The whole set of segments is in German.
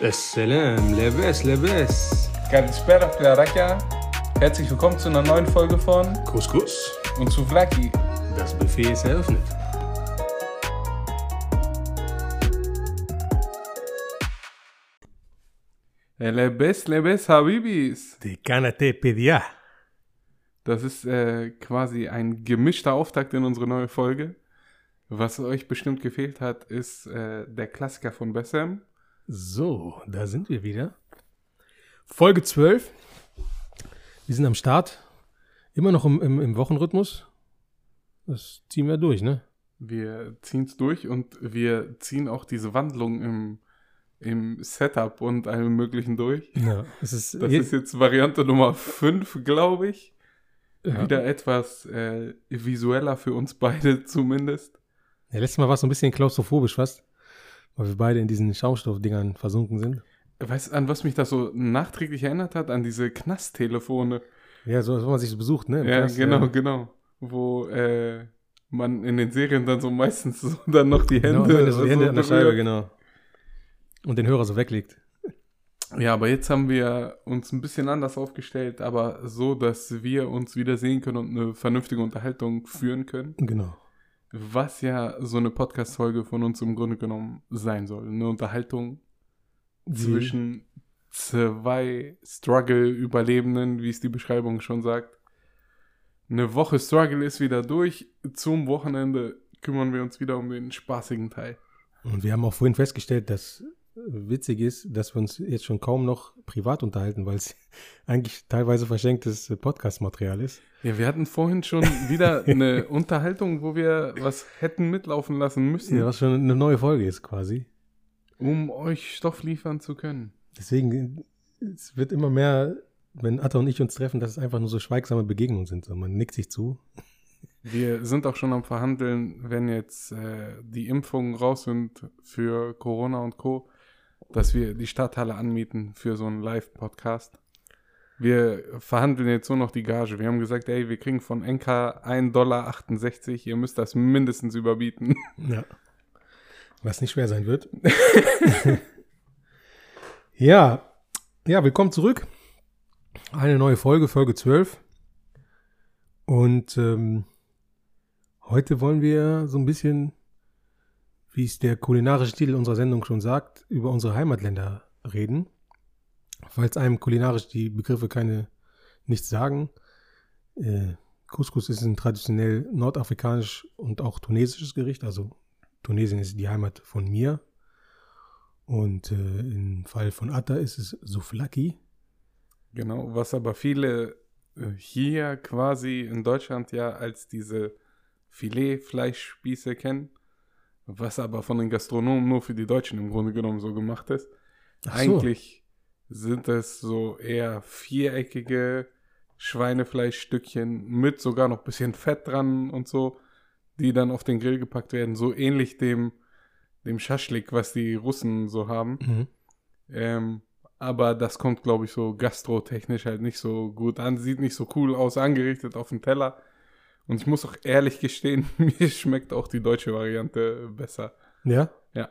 Assalam, Leves, Leves. Galitzbera, Klaraka. Herzlich willkommen zu einer neuen Folge von Couscous und zu Vlaki. Das Buffet ist eröffnet. Lebes, Lebes, Habibis. Die Kanate Pedia. Das ist äh, quasi ein gemischter Auftakt in unsere neue Folge. Was euch bestimmt gefehlt hat, ist äh, der Klassiker von Bessem. So, da sind wir wieder. Folge 12. Wir sind am Start. Immer noch im, im, im Wochenrhythmus. Das ziehen wir durch, ne? Wir ziehen es durch und wir ziehen auch diese Wandlung im, im Setup und allem Möglichen durch. Ja, es ist, Das je- ist jetzt Variante Nummer 5, glaube ich. ja. Wieder etwas äh, visueller für uns beide zumindest. Ja, letztes Mal war es so ein bisschen klaustrophobisch fast, weil wir beide in diesen Schaumstoffdingern versunken sind. Weißt du, an was mich das so nachträglich erinnert hat? An diese Knasttelefone. Ja, so, so man sich so besucht, ne? Im Ja, Knast, genau, ja. genau. Wo äh, man in den Serien dann so meistens so dann noch die Genau, Hände, Ende so die Hände an der Scheibe, genau. Und den Hörer so weglegt. Ja, aber jetzt haben wir uns ein bisschen anders aufgestellt, aber so, dass wir uns wieder sehen können und eine vernünftige Unterhaltung führen können. Genau. Was ja so eine Podcast-Folge von uns im Grunde genommen sein soll. Eine Unterhaltung zwischen zwei Struggle-Überlebenden, wie es die Beschreibung schon sagt. Eine Woche Struggle ist wieder durch. Zum Wochenende kümmern wir uns wieder um den spaßigen Teil. Und wir haben auch vorhin festgestellt, dass witzig ist, dass wir uns jetzt schon kaum noch privat unterhalten, weil es eigentlich teilweise verschenktes Podcast-Material ist. Ja, wir hatten vorhin schon wieder eine Unterhaltung, wo wir was hätten mitlaufen lassen müssen, Ja, was schon eine neue Folge ist quasi. um euch Stoff liefern zu können. Deswegen, es wird immer mehr, wenn Atta und ich uns treffen, dass es einfach nur so schweigsame Begegnungen sind. So, man nickt sich zu. Wir sind auch schon am Verhandeln, wenn jetzt äh, die Impfungen raus sind für Corona und Co., dass wir die Stadthalle anmieten für so einen Live-Podcast. Wir verhandeln jetzt nur noch die Gage. Wir haben gesagt, ey, wir kriegen von NK 1,68 Dollar. Ihr müsst das mindestens überbieten. Ja. Was nicht schwer sein wird. ja. Ja, willkommen zurück. Eine neue Folge, Folge 12. Und ähm, heute wollen wir so ein bisschen, wie es der kulinarische Titel unserer Sendung schon sagt, über unsere Heimatländer reden. Falls einem kulinarisch die Begriffe keine nichts sagen. Äh, Couscous ist ein traditionell nordafrikanisch und auch tunesisches Gericht, also Tunesien ist die Heimat von mir. Und äh, im Fall von Atta ist es Souflaki. Genau, was aber viele äh, hier quasi in Deutschland ja als diese Filetfleischspieße kennen, was aber von den Gastronomen nur für die Deutschen im Grunde genommen so gemacht ist. So. Eigentlich sind es so eher viereckige Schweinefleischstückchen mit sogar noch ein bisschen Fett dran und so, die dann auf den Grill gepackt werden, so ähnlich dem, dem Schaschlik, was die Russen so haben. Mhm. Ähm, aber das kommt, glaube ich, so gastrotechnisch halt nicht so gut an. Sieht nicht so cool aus, angerichtet auf dem Teller. Und ich muss auch ehrlich gestehen, mir schmeckt auch die deutsche Variante besser. Ja? Ja.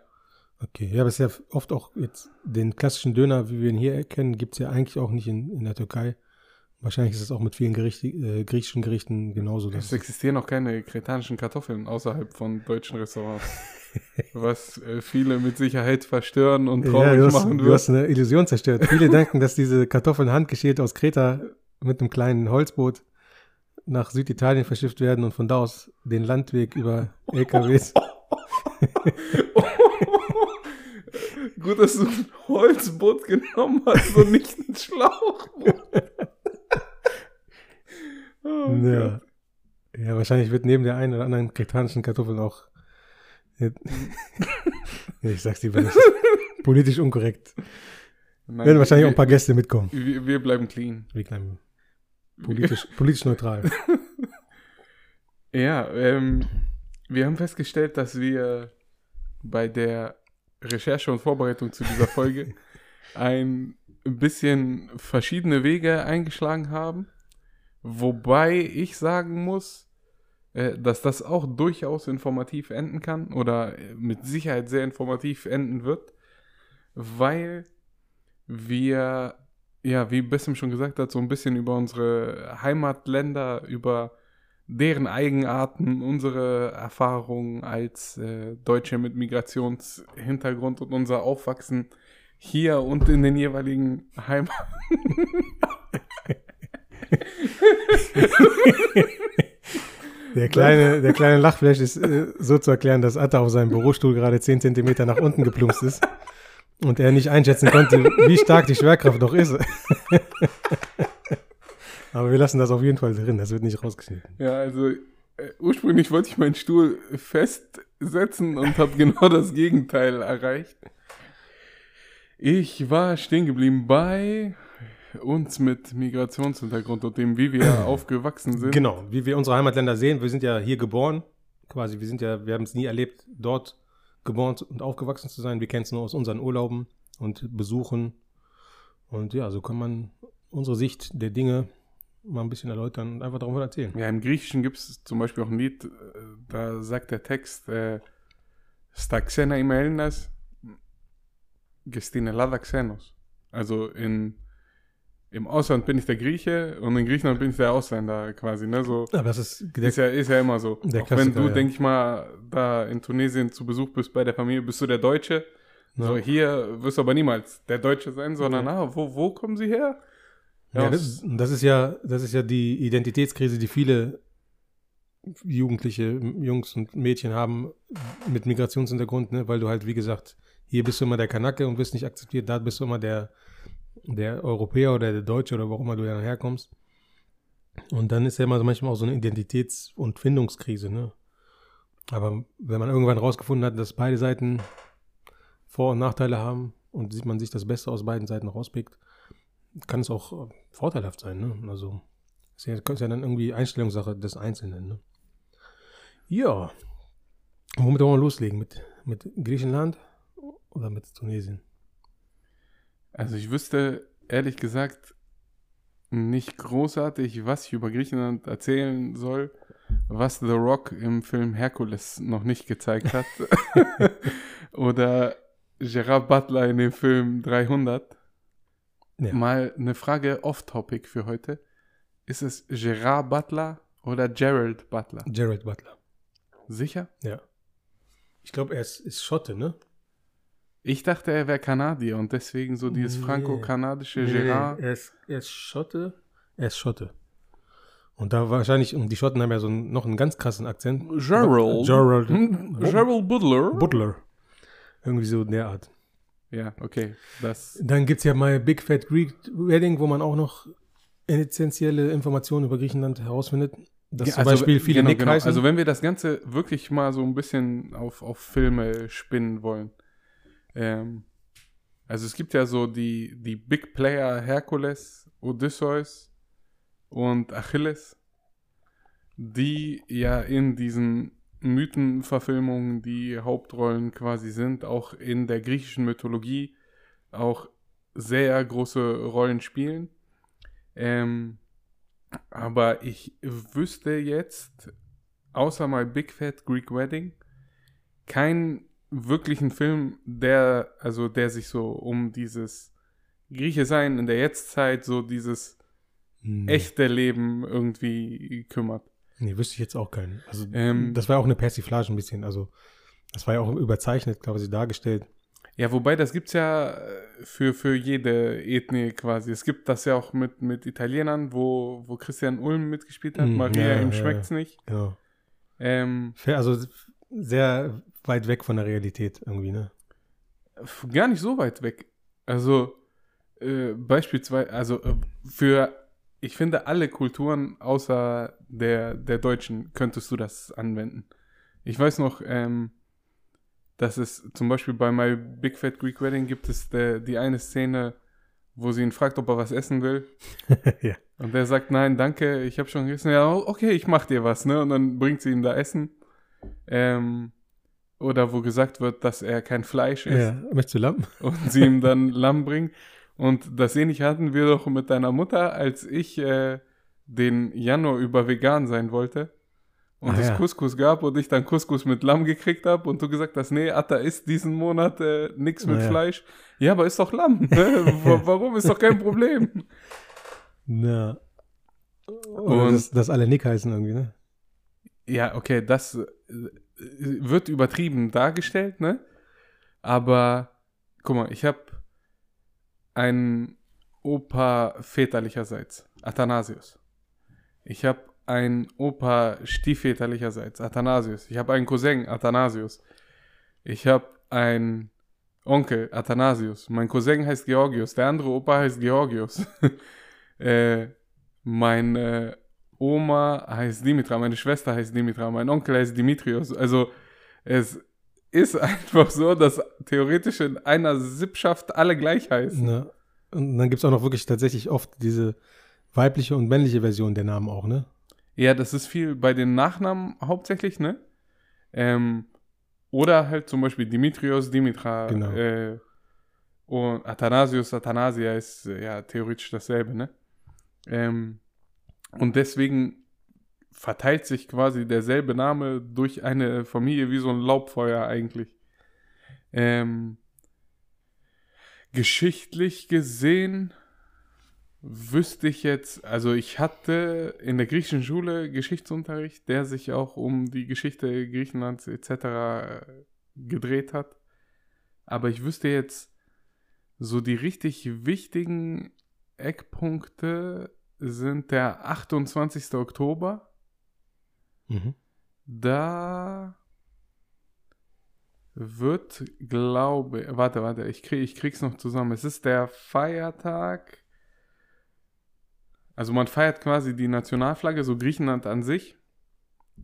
Okay, ja, aber es ist ja oft auch jetzt den klassischen Döner, wie wir ihn hier erkennen, gibt es ja eigentlich auch nicht in, in der Türkei. Wahrscheinlich ist es auch mit vielen Gericht, äh, griechischen Gerichten genauso. Es existieren auch keine kretanischen Kartoffeln außerhalb von deutschen Restaurants. was äh, viele mit Sicherheit verstören und ja, traurig du, hast, machen du wird. hast eine Illusion zerstört. Viele denken, dass diese Kartoffeln handgeschält aus Kreta mit einem kleinen Holzboot nach Süditalien verschifft werden und von da aus den Landweg über LKWs. Gut, dass du ein Holzboot genommen hast und nicht ein Schlauchboot. oh, Ja. ja, wahrscheinlich wird neben der einen oder anderen kretanischen Kartoffel auch. Nee, ich sag's lieber nicht. Politisch unkorrekt. Nein, Werden wahrscheinlich auch ein wir, paar Gäste mitkommen. wir, wir bleiben clean. Wir bleiben politisch, politisch neutral. Ja, ähm, wir haben festgestellt, dass wir bei der Recherche und Vorbereitung zu dieser Folge ein bisschen verschiedene Wege eingeschlagen haben. Wobei ich sagen muss, äh, dass das auch durchaus informativ enden kann oder äh, mit Sicherheit sehr informativ enden wird. weil wir, ja, wie Bessem schon gesagt hat, so ein bisschen über unsere Heimatländer, über deren Eigenarten, unsere Erfahrungen als äh, Deutsche mit Migrationshintergrund und unser Aufwachsen hier und in den jeweiligen Heimaten. Der kleine, der kleine Lachflash ist äh, so zu erklären, dass Atta auf seinem Bürostuhl gerade 10 Zentimeter nach unten geplumpst ist und er nicht einschätzen konnte, wie stark die Schwerkraft doch ist. Aber wir lassen das auf jeden Fall drin, das wird nicht rausgeschnitten. Ja, also äh, ursprünglich wollte ich meinen Stuhl festsetzen und habe genau das Gegenteil erreicht. Ich war stehen geblieben bei uns mit Migrationshintergrund und dem, wie wir aufgewachsen sind. Genau, wie wir unsere Heimatländer sehen. Wir sind ja hier geboren, quasi. Wir sind ja, wir haben es nie erlebt, dort geboren und aufgewachsen zu sein. Wir kennen es nur aus unseren Urlauben und Besuchen. Und ja, so kann man unsere Sicht der Dinge mal ein bisschen erläutern und einfach darüber erzählen. Ja, im Griechischen gibt es zum Beispiel auch ein Lied, äh, da sagt der Text, Staxena im Elinas, Gestin Elada Xenos. Also in im Ausland bin ich der Grieche und in Griechenland bin ich der Ausländer quasi, ne? So, Aber das ist, ist, ja, ist ja immer so. Der Auch wenn du, ja. denke ich mal, da in Tunesien zu Besuch bist bei der Familie, bist du der Deutsche. So, Ja. hier wirst du aber niemals der Deutsche sein, sondern, ah, wo, wo kommen sie her? Ja, aus- das, das ist ja, das ist ja die Identitätskrise, die viele Jugendliche, Jungs und Mädchen haben mit Migrationshintergrund, ne? weil du halt, wie gesagt, hier bist du immer der Kanake und wirst nicht akzeptiert, da bist du immer der, der Europäer oder der Deutsche oder wo auch immer du dann herkommst. Und dann ist ja immer manchmal auch so eine Identitäts- und Findungskrise, ne? Aber wenn man irgendwann rausgefunden hat, dass beide Seiten Vor- und Nachteile haben und sieht man sich das Beste aus beiden Seiten rauspickt, kann es auch äh, vorteilhaft sein, ne? Also ist ja, ist ja dann irgendwie Einstellungssache des Einzelnen, ne? Ja. Womit wollen wir loslegen? Mit, mit Griechenland oder mit Tunesien? Also ich wüsste ehrlich gesagt nicht großartig, was ich über Griechenland erzählen soll, was The Rock im Film Hercules noch nicht gezeigt hat. Oder Gerard Butler in dem Film 300. Ja. Mal eine Frage off-topic für heute. Ist es Gerard Butler oder Gerald Butler? Gerald Butler. Sicher? Ja. Ich glaube, er ist, ist Schotte, ne? Ich dachte, er wäre Kanadier und deswegen so dieses Nee. franco-kanadische Nee, Gerard. Er ist, er ist Schotte. Er ist Schotte. Und da wahrscheinlich, und die Schotten haben ja so einen, noch einen ganz krassen Akzent. Gerald. Gerald. Hm, Gerald Butler. Butler. Irgendwie so in der Art. Ja, okay. Das, Dann gibt es ja My Big Fat Greek Wedding, wo man auch noch essentielle Informationen über Griechenland herausfindet. Dass Ja, zum Beispiel viele genau, Nick genau. Also wenn wir das Ganze wirklich mal so ein bisschen auf, auf Filme spinnen wollen. Ähm, also es gibt ja so die, die Big Player Herkules, Odysseus und Achilles, die ja in diesen Mythenverfilmungen die Hauptrollen quasi sind, auch in der griechischen Mythologie auch sehr große Rollen spielen. Ähm, aber ich wüsste jetzt, außer My Big Fat Greek Wedding, keinen wirklichen Film, der, also der sich so um dieses Grieche sein in der Jetztzeit, so dieses Hm. echte Leben irgendwie kümmert. Nee, wüsste ich jetzt auch keinen. Also, Ähm, das war auch eine Persiflage ein bisschen. Also, das war ja auch überzeichnet, glaube ich, dargestellt. Ja, wobei das gibt's ja äh, für, für jede Ethnie quasi. Es gibt das ja auch mit, mit Italienern, wo, wo Christian Ulm mitgespielt hat. Mm, Maria, ja, ihm ja, schmeckt's nicht. Genau. Ähm, Also, sehr weit weg von der Realität irgendwie, ne? gar nicht so weit weg. Also, äh, beispielsweise, also äh, für, ich finde, alle Kulturen außer der, der Deutschen könntest du das anwenden. Ich weiß noch, ähm, dass es zum Beispiel bei My Big Fat Greek Wedding gibt es der, die eine Szene, wo sie ihn fragt, ob er was essen will. ja. Und der sagt, nein, danke, ich habe schon gegessen. Ja, okay, ich mach dir was, ne? Und dann bringt sie ihm da Essen. Ähm, oder wo gesagt wird, dass er kein Fleisch isst ja. Möchtest du Lamm? und sie ihm dann Lamm bringt. Und das ähnliche hatten wir doch mit deiner Mutter, als ich äh, den Januar über vegan sein wollte. und Ah, es ja. Couscous gab und ich dann Couscous mit Lamm gekriegt habe und du gesagt hast, nee, Atta isst diesen Monat äh, nichts mit Ah, ja. Fleisch. Ja, aber ist doch Lamm. ne? Wa- Warum ist doch kein Problem? Na. Und Und- dass, dass alle Nick heißen irgendwie, ne? Ja, okay, das wird übertrieben dargestellt, ne? Aber guck mal, ich habe einen Opa väterlicherseits, Athanasius. Ich habe einen Opa stiefväterlicherseits, Athanasius. Ich habe einen Cousin, Athanasius. Ich habe einen Onkel, Athanasius. Mein Cousin heißt Georgius. Der andere Opa heißt Georgius. äh, meine Oma heißt Dimitra. Meine Schwester heißt Dimitra. Mein Onkel heißt Dimitrios. Also es ist einfach so, dass theoretisch in einer Sippschaft alle gleich heißen. Na. Und dann gibt es auch noch wirklich tatsächlich oft diese weibliche und männliche Version der Namen auch, ne? Ja, das ist viel bei den Nachnamen hauptsächlich, ne? Ähm, oder halt zum Beispiel Dimitrios, Dimitra. Genau. Äh, und Athanasius, Athanasia ist äh, ja theoretisch dasselbe, ne? Ähm, und deswegen verteilt sich quasi derselbe Name durch eine Familie wie so ein Laubfeuer eigentlich. Ähm, geschichtlich gesehen wüsste ich jetzt, also ich hatte in der griechischen Schule Geschichtsunterricht, der sich auch um die Geschichte Griechenlands etc. gedreht hat. Aber ich wüsste jetzt so die richtig wichtigen Eckpunkte sind der 28. Oktober. Mhm. Da wird, glaube warte, warte, ich, krieg, ich krieg's noch zusammen. Es ist der Feiertag. Also man feiert quasi die Nationalflagge, so Griechenland an sich.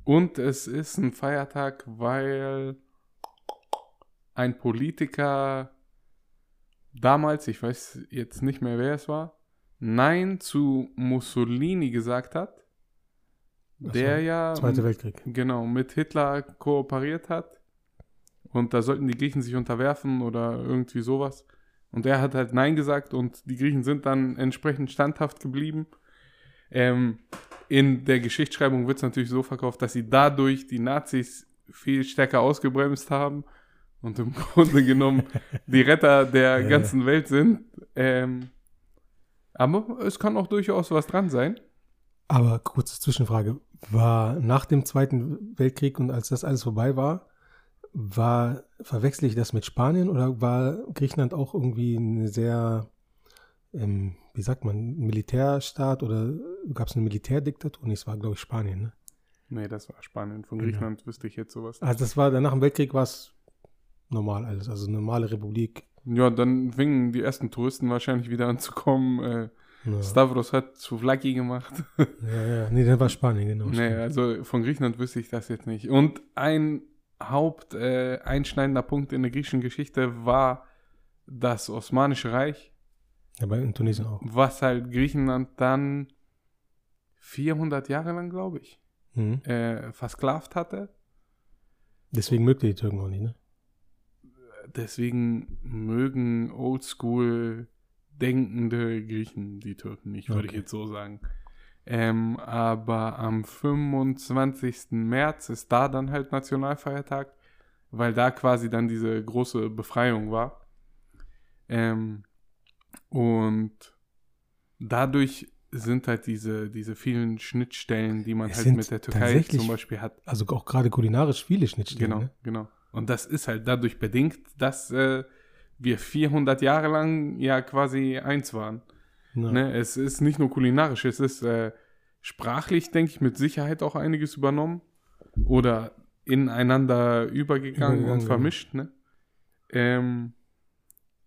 Und es ist ein Feiertag, weil ein Politiker damals, ich weiß jetzt nicht mehr, wer es war, Nein zu Mussolini gesagt hat. Ach so, Der ja Zweiter Weltkrieg. genau mit Hitler kooperiert hat. Und da sollten die Griechen sich unterwerfen oder irgendwie sowas. Und er hat halt Nein gesagt und die Griechen sind dann entsprechend standhaft geblieben. Ähm, in der Geschichtsschreibung wird es natürlich so verkauft, dass sie dadurch die Nazis viel stärker ausgebremst haben und im Grunde genommen die Retter der Ja. ganzen Welt sind. Ähm, aber es kann auch durchaus was dran sein. Aber kurze Zwischenfrage. War nach dem Zweiten Weltkrieg und als das alles vorbei war, war, verwechsel ich das mit Spanien oder war Griechenland auch irgendwie eine sehr, ähm, wie sagt man, Militärstaat oder gab es eine Militärdiktatur? Nee, es war, glaube ich, Spanien, ne? Nee, das war Spanien. Von Genau. Griechenland wüsste ich jetzt sowas. Also das war, nach dem Weltkrieg war es normal alles, also eine normale Republik. Ja, dann fingen die ersten Touristen wahrscheinlich wieder an zu kommen. Äh, Ja, Stavros hat Souvlaki gemacht. ja, ja. nee, dann war Spanien, genau. nee, also von Griechenland wüsste ich das jetzt nicht. Und ein Haupt äh, einschneidender Punkt in der griechischen Geschichte war das Osmanische Reich, Ja, bei in Tunesien auch. was halt Griechenland dann 400 Jahre lang, glaube ich, Mhm. äh, versklavt hatte. Deswegen mögt ihr die Türken auch nicht, ne? Deswegen mögen oldschool denkende Griechen die Türken nicht, würde ich jetzt so sagen. Ähm, aber am 25. März ist da dann halt Nationalfeiertag, weil da quasi dann diese große Befreiung war. Ähm, und dadurch sind halt diese, diese vielen Schnittstellen, die man Es halt mit der Türkei zum Beispiel hat. Also auch gerade kulinarisch viele Schnittstellen. Genau, Ne? genau. Und das ist halt dadurch bedingt, dass äh, wir 400 Jahre lang ja quasi eins waren. Ja. Ne? Es ist nicht nur kulinarisch, es ist äh, sprachlich, denke ich, mit Sicherheit auch einiges übernommen oder ineinander übergegangen, Übergegangen, und vermischt. Ne? Ähm,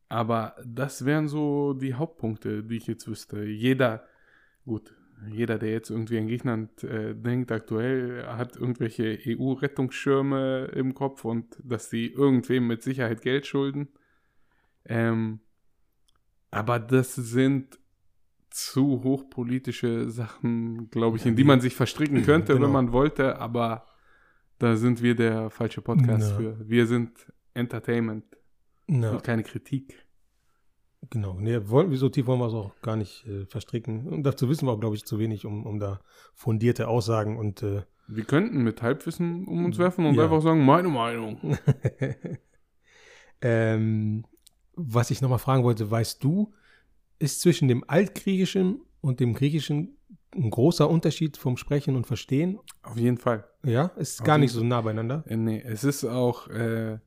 aber das wären so die Hauptpunkte, die ich jetzt wüsste. Jeder, gut, jeder, der jetzt irgendwie an Griechenland äh, denkt, aktuell hat irgendwelche EU-Rettungsschirme im Kopf und dass sie irgendwem mit Sicherheit Geld schulden. Ähm, aber das sind zu hochpolitische Sachen, glaube ich, in die man sich verstricken könnte, Genau. wenn man wollte, aber da sind wir der falsche Podcast Ja. für. Wir sind Entertainment Ja, und keine Kritik. Genau. Nee, wollen, so tief wollen wir es auch gar nicht äh, verstricken. Und dazu wissen wir auch, glaube ich, zu wenig, um, um da fundierte Aussagen und äh, Wir könnten mit Halbwissen um uns werfen und Ja. einfach sagen, meine Meinung. ähm, was ich nochmal fragen wollte, weißt du, ist zwischen dem Altgriechischen und dem Griechischen ein großer Unterschied vom Sprechen und Verstehen? Auf jeden Fall. Ja, ist Auf gar nicht so nah beieinander. Äh, nee, es ist auch, äh,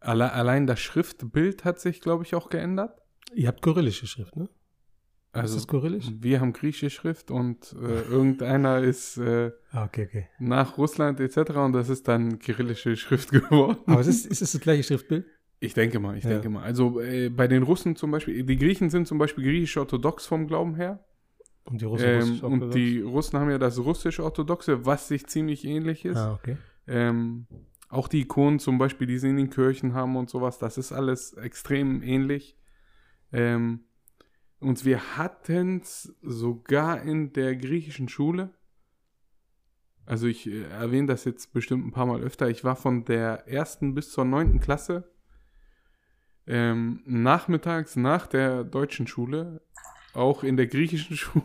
alle, allein das Schriftbild hat sich, glaube ich, auch geändert. Ihr habt kyrillische Schrift, ne? Also, ist das kyrillisch? wir haben griechische Schrift und äh, irgendeiner ist äh, Ah, okay, okay. nach Russland etc. und das ist dann kyrillische Schrift geworden. Aber es ist, ist es das gleiche Schriftbild? Ich denke mal, ich Ja. denke mal. Also äh, bei den Russen zum Beispiel, die Griechen sind zum Beispiel griechisch-orthodox vom Glauben her. Und die Russen Ähm, und die Russen haben ja das russisch-orthodoxe, was sich ziemlich ähnlich ist. Ah, okay. Ähm, auch die Ikonen zum Beispiel, die sie in den Kirchen haben und sowas, das ist alles extrem ähnlich. Ähm, und wir hatten es sogar in der griechischen Schule. Also ich äh, erwähne das jetzt bestimmt ein paar Mal öfter. Ich war von der ersten bis zur neunten Klasse ähm, nachmittags nach der deutschen Schule auch in der griechischen Schule.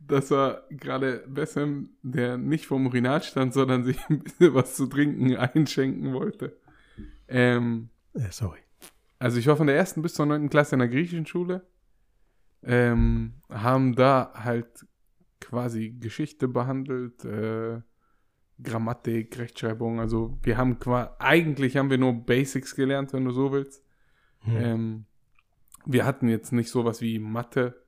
Das war gerade Bessem, der nicht vom Urinal stand, sondern sich ein bisschen was zu trinken einschenken wollte. Ähm, Ja, sorry. Also ich war von der ersten bis zur neunten Klasse in der griechischen Schule. Ähm, haben da halt quasi Geschichte behandelt, äh, Grammatik, Rechtschreibung. Also wir haben quasi, eigentlich haben wir nur Basics gelernt, wenn du so willst. Hm. Ähm, wir hatten jetzt nicht sowas wie Mathe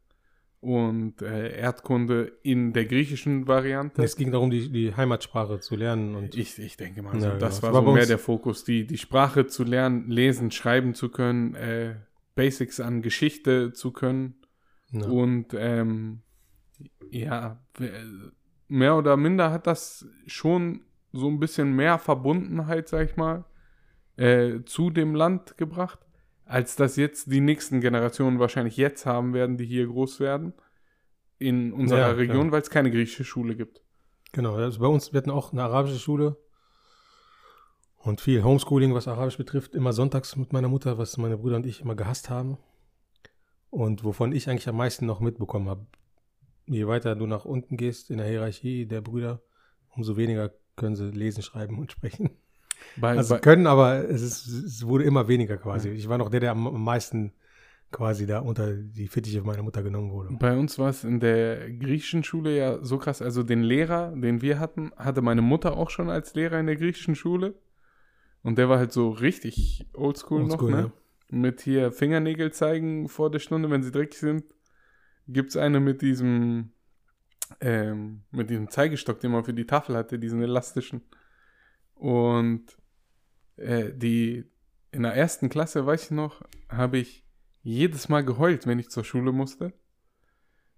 und äh, Erdkunde in der griechischen Variante. es ging darum, die, die Heimatsprache zu lernen und Ich, ich denke mal, so, Ja, das genau. war War so mehr der Fokus, die, die Sprache zu lernen, lesen, schreiben zu können, äh, Basics an Geschichte zu können ja. und ähm, ja, mehr oder minder hat das schon so ein bisschen mehr Verbundenheit, sag ich mal, äh, zu dem Land gebracht, als das jetzt die nächsten Generationen wahrscheinlich jetzt haben werden, die hier groß werden in unserer Ja, Region, weil es keine griechische Schule gibt. Genau, also bei uns, wir hatten auch eine arabische Schule und viel Homeschooling, was Arabisch betrifft, immer sonntags mit meiner Mutter, was meine Brüder und ich immer gehasst haben und wovon ich eigentlich am meisten noch mitbekommen habe. Je weiter du nach unten gehst in der Hierarchie der Brüder, umso weniger können sie lesen, schreiben und sprechen. Bei, Also bei, können, aber es, ist, es wurde immer weniger quasi. Ich war noch der, der am am meisten quasi da unter die Fittiche meiner Mutter genommen wurde. Bei uns war es in der griechischen Schule ja so krass. Also den Lehrer, den wir hatten, hatte meine Mutter auch schon als Lehrer in der griechischen Schule. Und der war halt so richtig oldschool, Oldschool, noch, ne? ja. Mit hier Fingernägel zeigen vor der Stunde, wenn sie dreckig sind. Gibt's eine mit diesem, ähm, mit diesem Zeigestock, den man für die Tafel hatte, diesen elastischen. Und äh, die in der ersten Klasse, weiß ich noch, habe ich jedes Mal geheult, wenn ich zur Schule musste.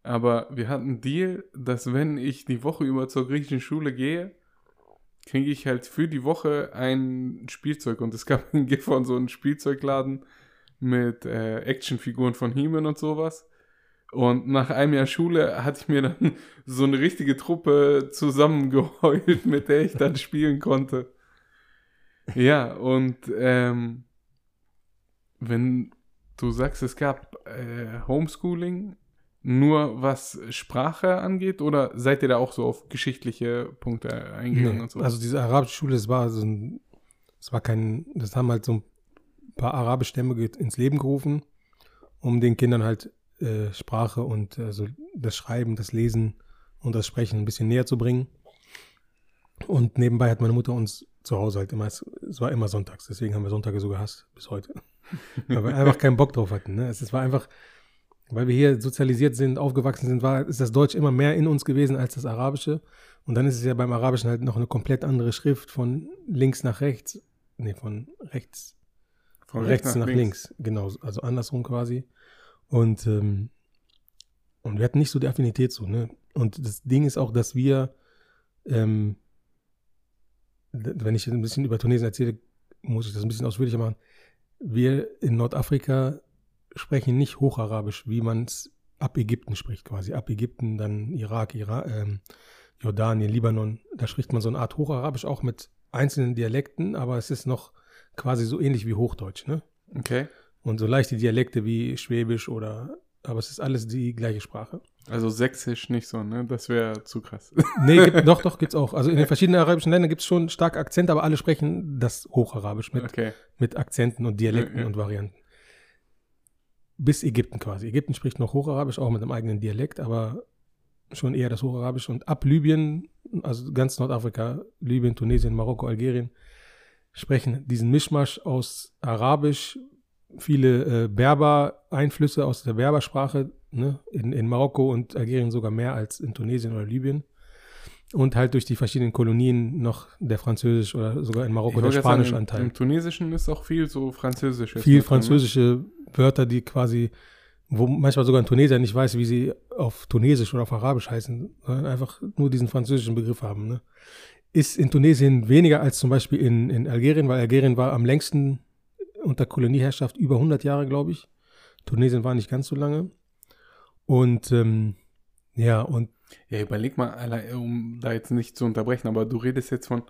Aber wir hatten Deal, dass wenn ich die Woche über zur griechischen Schule gehe, kriege ich halt für die Woche ein Spielzeug. Und es gab in Gifhorn so einen Spielzeugladen mit äh, Actionfiguren von He-Man und sowas. Und nach einem Jahr Schule hatte ich mir dann so eine richtige Truppe zusammengeheult, mit der ich dann spielen konnte. Ja, und ähm, wenn du sagst, es gab äh, Homeschooling, nur was Sprache angeht, oder seid ihr da auch so auf geschichtliche Punkte eingegangen Nee, und so? Also diese arabische Schule, das war so ein, das war kein, das haben halt so ein paar arabische Stämme ins Leben gerufen, um den Kindern halt äh, Sprache und also das Schreiben, das Lesen und das Sprechen ein bisschen näher zu bringen. Und nebenbei hat meine Mutter uns zu Hause halt immer, es, es war immer sonntags, deswegen haben wir Sonntage so gehasst bis heute. Weil wir einfach keinen Bock drauf hatten. Ne? Es, es war einfach, weil wir hier sozialisiert sind, aufgewachsen sind, war, ist das Deutsch immer mehr in uns gewesen als das Arabische. Und dann ist es ja beim Arabischen halt noch eine komplett andere Schrift von links nach rechts. Nee, von rechts, Von rechts, nach, links. Genau, also andersrum quasi. Und, ähm, und wir hatten nicht so die Affinität zu, ne? Und das Ding ist auch, dass wir, ähm, wenn ich ein bisschen über Tunesien erzähle, muss ich das ein bisschen ausführlicher machen. Wir in Nordafrika sprechen nicht Hocharabisch, wie man es ab Ägypten spricht, quasi. Ab Ägypten, dann Irak, Ira ähm, Jordanien, Libanon. Da spricht man so eine Art Hocharabisch, auch mit einzelnen Dialekten, aber es ist noch quasi so ähnlich wie Hochdeutsch, ne? Okay. Und so leichte Dialekte wie Schwäbisch oder, aber es ist alles die gleiche Sprache. Also sächsisch nicht so, ne? Das wäre zu krass. Nee, gibt, doch, doch, gibt's auch. Also in den verschiedenen arabischen Ländern gibt's schon starke Akzente, aber alle sprechen das Hocharabisch mit, Okay. mit Akzenten und Dialekten Ja, ja. und Varianten. Bis Ägypten quasi. Ägypten spricht noch Hocharabisch, auch mit einem eigenen Dialekt, aber schon eher das Hocharabisch. Und ab Libyen, also ganz Nordafrika, Libyen, Tunesien, Marokko, Algerien, sprechen diesen Mischmasch aus Arabisch, viele äh, Berber-Einflüsse aus der Berbersprache, ne? in, in Marokko und Algerien sogar mehr als in Tunesien oder Libyen. Und halt durch die verschiedenen Kolonien noch der Französisch oder sogar in Marokko der sagen, spanische im, Anteil. Im Tunesischen ist auch viel so Französisch. Viel ne? französische Wörter, die quasi, wo manchmal sogar ein Tunesier nicht weiß, wie sie auf Tunesisch oder auf Arabisch heißen, sondern einfach nur diesen französischen Begriff haben. Ne? Ist in Tunesien weniger als zum Beispiel in, in Algerien, weil Algerien war am längsten unter Kolonieherrschaft über 100 Jahre, glaube ich. Tunesien war nicht ganz so lange. Und ähm, ja, und Ja, überleg mal, allein, um da jetzt nicht zu unterbrechen, aber du redest jetzt von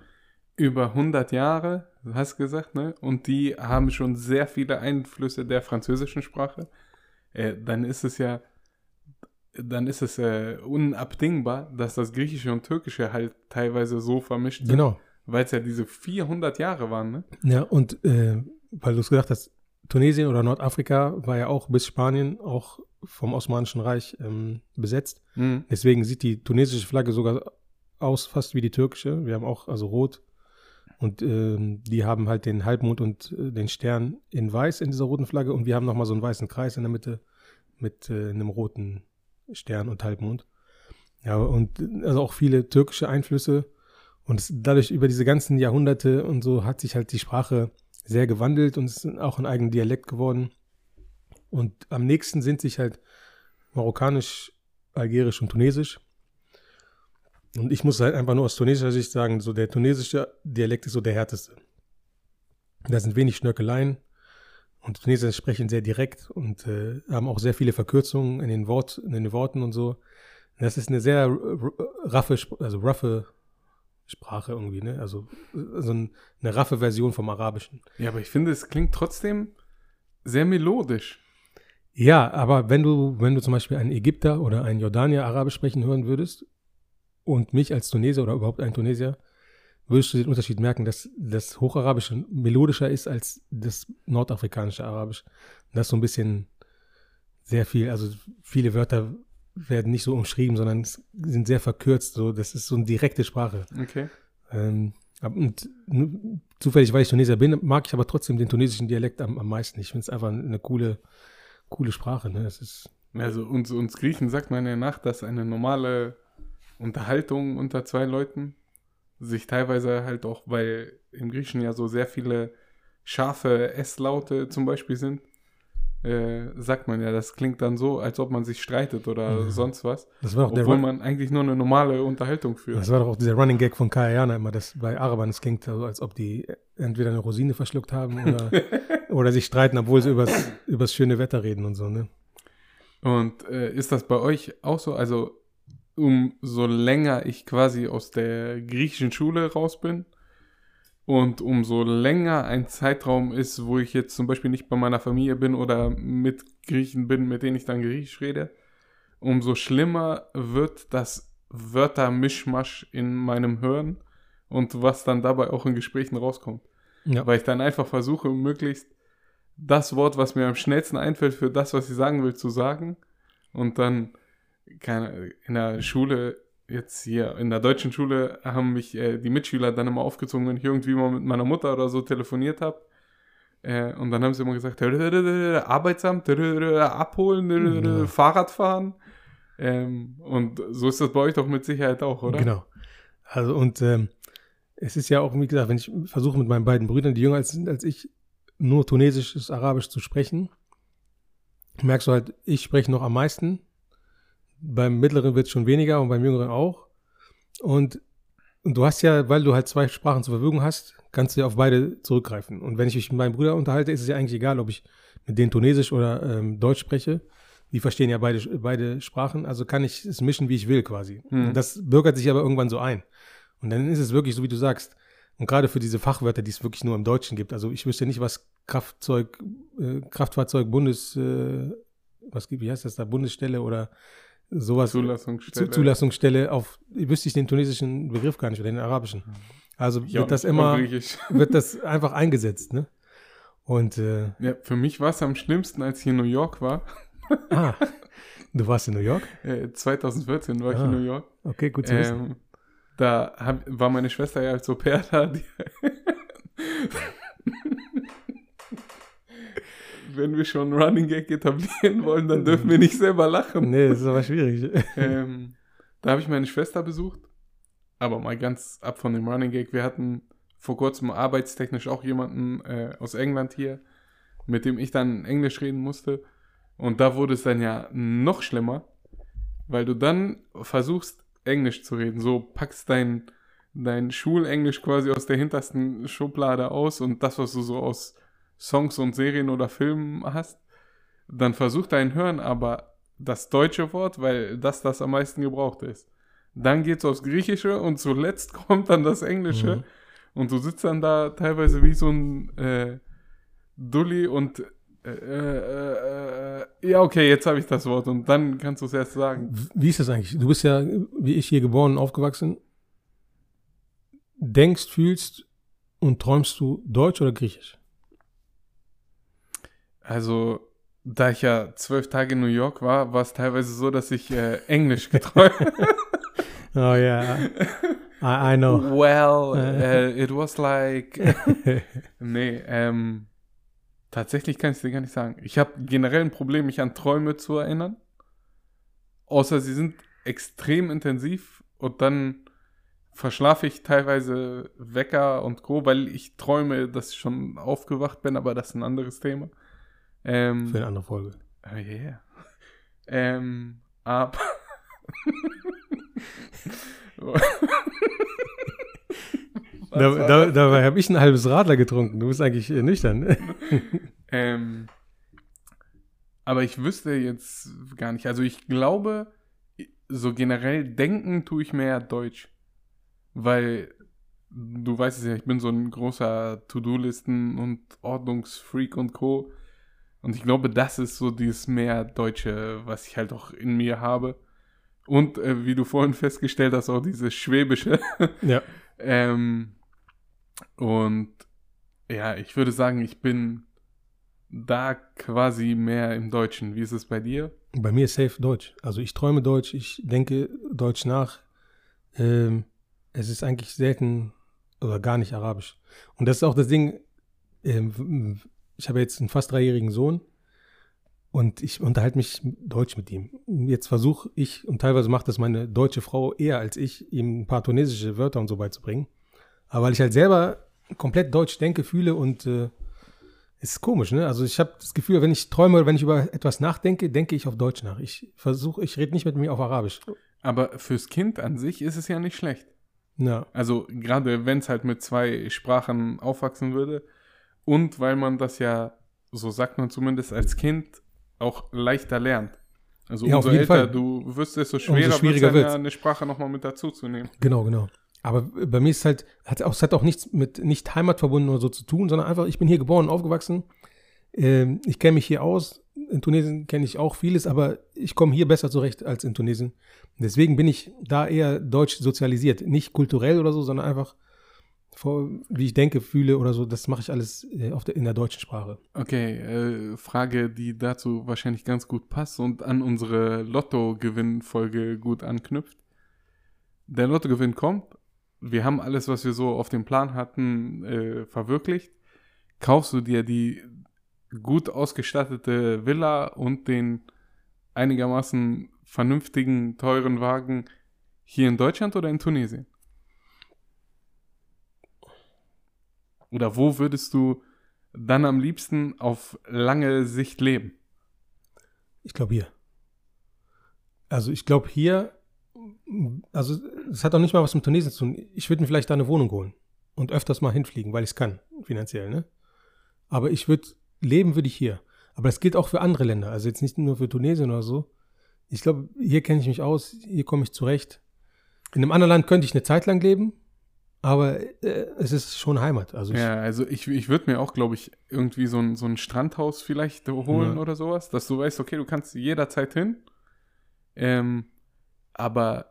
über 100 Jahre, hast gesagt, ne? Und die haben schon sehr viele Einflüsse der französischen Sprache. Äh, dann ist es ja, dann ist es äh, unabdingbar, dass das Griechische und Türkische halt teilweise so vermischt sind, genau. weil es ja diese 400 Jahre waren, ne? Ja, und äh, weil du es gesagt hast, Tunesien oder Nordafrika war ja auch bis Spanien auch vom Osmanischen Reich ähm, besetzt. Mhm. Deswegen sieht die tunesische Flagge sogar aus fast wie die türkische. Wir haben auch also rot. Und ähm, die haben halt den Halbmond und äh, den Stern in weiß in dieser roten Flagge. Und wir haben nochmal so einen weißen Kreis in der Mitte mit äh, einem roten Stern und Halbmond. Ja, und also auch viele türkische Einflüsse. Und es, dadurch über diese ganzen Jahrhunderte und so hat sich halt die Sprache sehr gewandelt und es ist auch ein eigener Dialekt geworden. Und am nächsten sind sich halt Marokkanisch, Algerisch und Tunesisch. Und ich muss halt einfach nur aus tunesischer Sicht sagen, so der tunesische Dialekt ist so der härteste. Da sind wenig Schnörkeleien und Tunesier sprechen sehr direkt und äh, haben auch sehr viele Verkürzungen in den, Wort, in den Worten und so. Das ist eine sehr raffe, also raffe Sprache irgendwie, ne? Also äh, so ein, eine raffe Version vom Arabischen. Ja, aber ich finde, es klingt trotzdem sehr melodisch. Ja, aber wenn du, wenn du zum Beispiel einen Ägypter oder einen Jordanier Arabisch sprechen hören würdest und mich als Tunesier oder überhaupt einen Tunesier, würdest du den Unterschied merken, dass das Hocharabische melodischer ist als das nordafrikanische Arabisch. Das ist so ein bisschen sehr viel, also viele Wörter werden nicht so umschrieben, sondern sind sehr verkürzt. So, das ist so eine direkte Sprache. Okay. Ähm, und zufällig, weil ich Tunesier bin, mag ich aber trotzdem den tunesischen Dialekt am, am meisten. Ich finde es einfach eine coole, coole Sprache. Ne? Es ist, Also uns, uns Griechen sagt man ja nach, dass eine normale Unterhaltung unter zwei Leuten sich teilweise halt auch, weil im Griechischen ja so sehr viele scharfe S-Laute zum Beispiel sind, äh, sagt man ja, das klingt dann so, als ob man sich streitet oder Mhm. sonst was, das war der obwohl man eigentlich nur eine normale Unterhaltung führt. das war doch auch dieser Running Gag von Kayana immer, dass bei Arabern es klingt, so, als ob die entweder eine Rosine verschluckt haben oder, oder sich streiten, obwohl sie übers, übers schöne Wetter reden und so. Ne? Und äh, ist das bei euch auch so? Also, umso länger ich quasi aus der griechischen Schule raus bin und umso länger ein Zeitraum ist, wo ich jetzt zum Beispiel nicht bei meiner Familie bin oder mit Griechen bin, mit denen ich dann Griechisch rede, umso schlimmer wird das Wörtermischmasch in meinem Hören und was dann dabei auch in Gesprächen rauskommt. Ja. Weil ich dann einfach versuche, möglichst das Wort, was mir am schnellsten einfällt, für das, was ich sagen will, zu sagen. Und dann, keine, in der Schule, jetzt hier, in der deutschen Schule, haben mich äh, die Mitschüler dann immer aufgezogen, wenn ich irgendwie mal mit meiner Mutter oder so telefoniert habe. Äh, und dann haben sie immer gesagt, Arbeitsamt, abholen, Ja. Fahrrad fahren. Ähm, und so ist das bei euch doch mit Sicherheit auch, oder? Genau. Also und ähm, es ist ja auch, wie gesagt, wenn ich versuche mit meinen beiden Brüdern, die jünger als- sind als ich, nur tunesisches Arabisch zu sprechen, merkst du halt, ich spreche noch am meisten. Beim mittleren wird es schon weniger und beim jüngeren auch. Und, und du hast ja, weil du halt zwei Sprachen zur Verfügung hast, kannst du ja auf beide zurückgreifen. Und wenn ich mich mit meinen Brüdern unterhalte, ist es ja eigentlich egal, ob ich mit denen Tunesisch oder ähm, Deutsch spreche. Die verstehen ja beide, beide Sprachen, also kann ich es mischen, wie ich will quasi. Hm. Und das bürgert sich aber irgendwann so ein. Und dann ist es wirklich so, wie du sagst. Und gerade für diese Fachwörter, die es wirklich nur im Deutschen gibt. Also ich wüsste nicht, was Kraftzeug, äh, Kraftfahrzeug Bundes, äh, was gibt, wie heißt das da, Bundesstelle oder sowas. Zulassungsstelle. Zu, Zulassungsstelle auf, wüsste ich den tunesischen Begriff gar nicht oder den arabischen. Also Ja, wird das immer, wird das einfach eingesetzt, ne? Und, äh, Ja, für mich war es am schlimmsten, als ich in New York war. ah, du warst in New York? Äh, 2014 war ich Ah, in New York. Okay, gut zu wissen. Ähm, da hab, war meine Schwester ja als Au pair da. Wenn wir schon Running Gag etablieren wollen, dann dürfen wir nicht selber lachen. Nee, das ist aber schwierig. ähm, da habe ich meine Schwester besucht. Aber mal ganz ab von dem Running Gag. Wir hatten vor kurzem arbeitstechnisch auch jemanden äh, aus England hier, mit dem ich dann Englisch reden musste. Und da wurde es dann ja noch schlimmer, weil du dann versuchst, Englisch zu reden. So packst dein, dein Schulenglisch quasi aus der hintersten Schublade aus und das, was du so aus Songs und Serien oder Filmen hast, dann versuch dein Hören aber das deutsche Wort, weil das das am meisten gebraucht ist. Dann geht's aufs Griechische und zuletzt kommt dann das Englische. Mhm. Und du sitzt dann da teilweise wie so ein äh, Dulli und äh, äh, äh, äh, ja, okay, jetzt habe ich das Wort und dann kannst du es erst sagen. Wie ist das eigentlich? Du bist ja, wie ich, hier geboren und aufgewachsen. Denkst, fühlst und träumst du Deutsch oder Griechisch? Also, da ich ja zwölf Tage in New York war, war es teilweise so, dass ich äh, Englisch geträumt Oh ja, I, I know. Well, äh, it was like. nee, ähm, tatsächlich kann ich es dir gar nicht sagen. Ich habe generell ein Problem, mich an Träume zu erinnern. Außer sie sind extrem intensiv und dann verschlafe ich teilweise Wecker und Co., weil ich träume, dass ich schon aufgewacht bin, aber das ist ein anderes Thema. Ähm, Für eine andere Folge. Oh yeah. Ähm, aber. Was Da, da, dabei habe ich ein halbes Radler getrunken. Du bist eigentlich äh, nüchtern. Ähm, aber ich wüsste jetzt gar nicht. Also ich glaube, so generell denken tue ich mehr Deutsch. Weil du weißt es ja, ich bin so ein großer To-Do-Listen und Ordnungsfreak und Co. Und ich glaube, das ist so dieses mehr Deutsche, was ich halt auch in mir habe. Und äh, wie du vorhin festgestellt hast, auch dieses Schwäbische. ja. Ähm, und ja, ich würde sagen, ich bin da quasi mehr im Deutschen. Wie ist es bei dir? Bei mir ist safe Deutsch. Also ich träume Deutsch, ich denke Deutsch nach. Ähm, es ist eigentlich selten oder gar nicht Arabisch. Und das ist auch das Ding. Ähm, ich habe jetzt einen fast dreijährigen Sohn und ich unterhalte mich Deutsch mit ihm. Jetzt versuche ich, und teilweise macht das meine deutsche Frau eher als ich, ihm ein paar tunesische Wörter und so beizubringen. Aber weil ich halt selber komplett Deutsch denke, fühle und äh, es ist komisch, ne? Also ich habe das Gefühl, wenn ich träume oder wenn ich über etwas nachdenke, denke ich auf Deutsch nach. Ich versuche, ich rede nicht mit mir auf Arabisch. Aber fürs Kind an sich ist es ja nicht schlecht. Ja, Also gerade wenn es halt mit zwei Sprachen aufwachsen würde. Und weil man das ja, so sagt man zumindest als Kind, auch leichter lernt. Also Ja, auf umso jeden älter Fall. du wirst, desto schwerer, schwieriger schwieriger wird ja eine Sprache nochmal mit dazu zu nehmen. genau, genau. Aber bei mir ist halt, hat auch, es hat auch nichts mit nicht heimatverbunden oder so zu tun, sondern einfach, ich bin hier geboren und aufgewachsen. Ähm, ich kenne mich hier aus. In Tunesien kenne ich auch vieles, aber ich komme hier besser zurecht als in Tunesien. Deswegen bin ich da eher deutsch sozialisiert. Nicht kulturell oder so, sondern einfach, vor, wie ich denke, fühle oder so. Das mache ich alles äh, auf der, in der deutschen Sprache. Okay, äh, Frage, die dazu wahrscheinlich ganz gut passt und an unsere Lotto-Gewinn-Folge gut anknüpft. Der Lottogewinn kommt. Wir haben alles, was wir so auf dem Plan hatten, äh, verwirklicht. Kaufst du dir die gut ausgestattete Villa und den einigermaßen vernünftigen, teuren Wagen hier in Deutschland oder in Tunesien? Oder wo würdest du dann am liebsten auf lange Sicht leben? Ich glaube hier. Also ich glaube hier, also es hat auch nicht mal was mit Tunesien zu tun. Ich würde mir vielleicht da eine Wohnung holen und öfters mal hinfliegen, weil ich es kann, finanziell, ne? Aber ich würde, leben würde ich hier. Aber das gilt auch für andere Länder, also jetzt nicht nur für Tunesien oder so. Ich glaube, hier kenne ich mich aus, hier komme ich zurecht. In einem anderen Land könnte ich eine Zeit lang leben, aber äh, es ist schon Heimat. Also Ja, also ich, ich würde mir auch, glaube ich, irgendwie so ein, so ein Strandhaus vielleicht holen Ja. oder sowas, dass du weißt, okay, du kannst jederzeit hin. Ähm, aber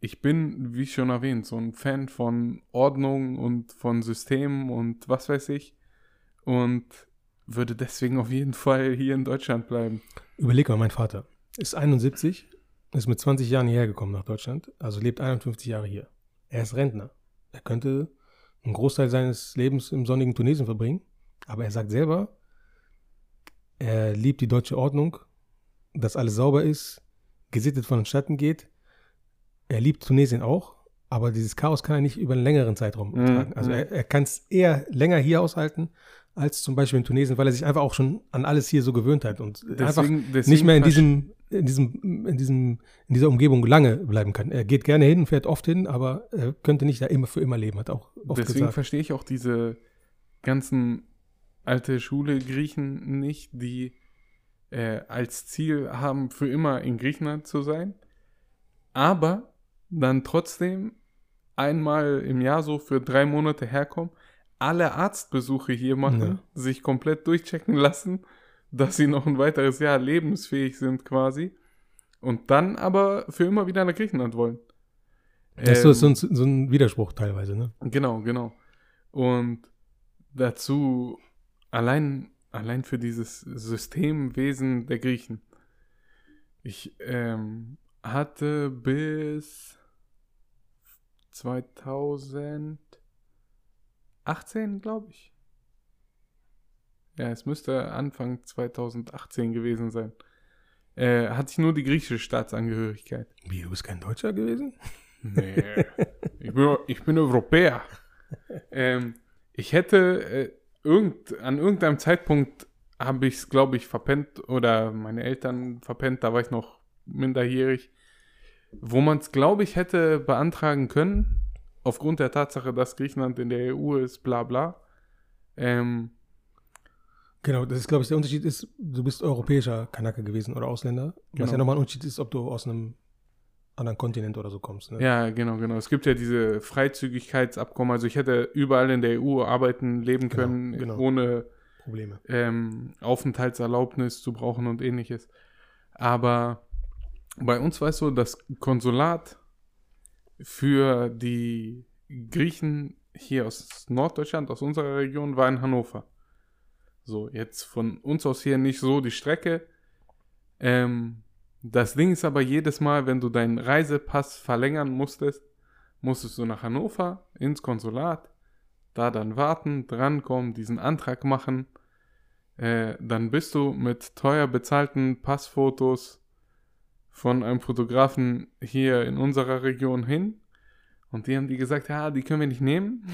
ich bin, wie schon erwähnt, so ein Fan von Ordnung und von Systemen und was weiß ich. Und würde deswegen auf jeden Fall hier in Deutschland bleiben. Überleg mal, mein Vater ist 71, ist mit 20 Jahren hierher gekommen nach Deutschland, also lebt 51 Jahre hier. Er ist Rentner. Er könnte einen Großteil seines Lebens im sonnigen Tunesien verbringen, aber er sagt selber, er liebt die deutsche Ordnung, dass alles sauber ist, gesittet vonstatten geht. Er liebt Tunesien auch, aber dieses Chaos kann er nicht über einen längeren Zeitraum Mhm, tragen. Also er, er kann es eher länger hier aushalten als zum Beispiel in Tunesien, weil er sich einfach auch schon an alles hier so gewöhnt hat und einfach Deswegen, deswegen nicht mehr in diesem, in diesem, in diesem, in dieser Umgebung lange bleiben kann. Er geht gerne hin, fährt oft hin, aber er könnte nicht da immer für immer leben, hat auch oft Deswegen gesagt. verstehe ich auch diese ganzen alte Schule Griechen nicht, die äh, als Ziel haben, für immer in Griechenland zu sein, aber dann trotzdem einmal im Jahr so für drei Monate herkommen, alle Arztbesuche hier machen, Ja. sich komplett durchchecken lassen, dass sie noch ein weiteres Jahr lebensfähig sind quasi und dann aber für immer wieder nach Griechenland wollen. Das ist so, Ähm, so, ein, so ein Widerspruch teilweise, ne? Genau, genau. Und dazu allein, allein für dieses Systemwesen der Griechen. Ich ähm, hatte bis 2018, glaube ich. Ja, es müsste Anfang 2018 gewesen sein. Äh, hatte ich nur die griechische Staatsangehörigkeit. Wie, du bist kein Deutscher gewesen? Nee, ich bin, ich bin Europäer. Ähm, ich hätte äh, irgend, an irgendeinem Zeitpunkt habe ich es, glaube ich, verpennt oder meine Eltern verpennt, da war ich noch minderjährig, wo man es, glaube ich, hätte beantragen können, aufgrund der Tatsache, dass Griechenland in der EU ist, bla bla. Ähm, Genau, das ist, glaube ich, der Unterschied ist, du bist europäischer Kanake gewesen oder Ausländer. Was Genau. ja nochmal ein Unterschied ist, ob du aus einem anderen Kontinent oder so kommst. Ne? ja, genau, genau. Es gibt ja diese Freizügigkeitsabkommen, also ich hätte überall in der EU arbeiten, leben Genau, können, genau. ohne Probleme. ähm, Aufenthaltserlaubnis zu brauchen und ähnliches. Aber bei uns war es so, das Konsulat für die Griechen hier aus Norddeutschland, aus unserer Region, war in Hannover. So, jetzt von uns aus hier nicht so die Strecke. Ähm, das Ding ist aber jedes Mal, wenn du deinen Reisepass verlängern musstest, musstest du nach Hannover ins Konsulat, da dann warten, drankommen, diesen Antrag machen. Äh, dann bist du mit teuer bezahlten Passfotos von einem Fotografen hier in unserer Region hin. Und die haben die gesagt, ja, die können wir nicht nehmen.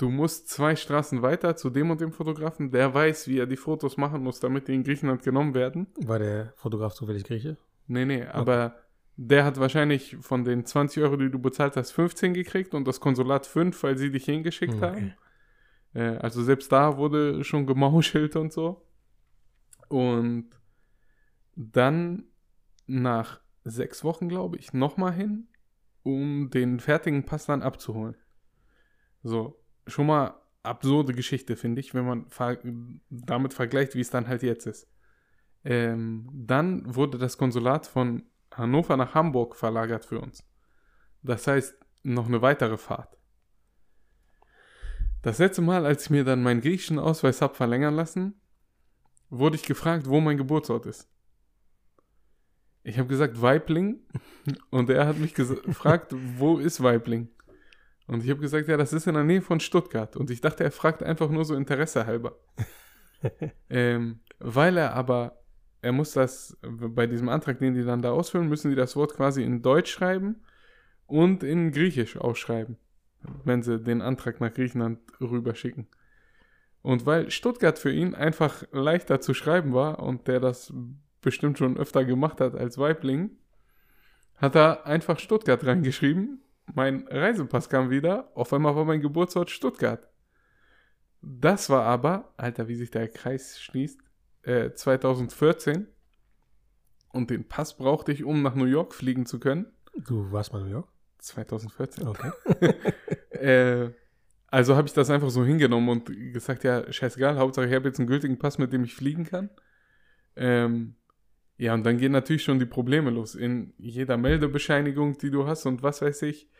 Du musst zwei Straßen weiter zu dem und dem Fotografen, der weiß, wie er die Fotos machen muss, damit die in Griechenland genommen werden. War der Fotograf zufällig Grieche? Nee, nee, aber der hat wahrscheinlich von den 20 Euro, die du bezahlt hast, 15 gekriegt und das Konsulat 5, weil sie dich hingeschickt Hm, haben. Äh, also selbst da wurde schon gemauschelt und so. Und dann nach sechs Wochen, glaube ich, nochmal hin, um den fertigen Pass dann abzuholen. So, schon mal absurde Geschichte, finde ich, wenn man ver damit vergleicht, wie es dann halt jetzt ist. Ähm, dann wurde das Konsulat von Hannover nach Hamburg verlagert für uns. Das heißt, noch eine weitere Fahrt. Das letzte Mal, als ich mir dann meinen griechischen Ausweis habe verlängern lassen, wurde ich gefragt, wo mein Geburtsort ist. Ich habe gesagt Weibling und er hat mich gefragt, wo ist Weibling? Und ich habe gesagt, ja, das ist in der Nähe von Stuttgart. Und ich dachte, er fragt einfach nur so Interesse halber. ähm, weil er aber, er muss das, bei diesem Antrag, den die dann da ausfüllen, müssen die das Wort quasi in Deutsch schreiben und in Griechisch ausschreiben, wenn sie den Antrag nach Griechenland rüberschicken. Und weil Stuttgart für ihn einfach leichter zu schreiben war und der das bestimmt schon öfter gemacht hat als Weibling, hat er einfach Stuttgart reingeschrieben. Mein Reisepass kam wieder. Auf einmal war mein Geburtsort Stuttgart. Das war aber, Alter, wie sich der Kreis schließt, äh, 2014. Und den Pass brauchte ich, um nach New York fliegen zu können. Du warst mal in New York? 2014. Okay. Äh, also habe ich das einfach so hingenommen und gesagt, ja, scheißegal, Hauptsache ich habe jetzt einen gültigen Pass, mit dem ich fliegen kann. Ähm, Ja, und dann gehen natürlich schon die Probleme los. In jeder Meldebescheinigung, die du hast und was weiß ich,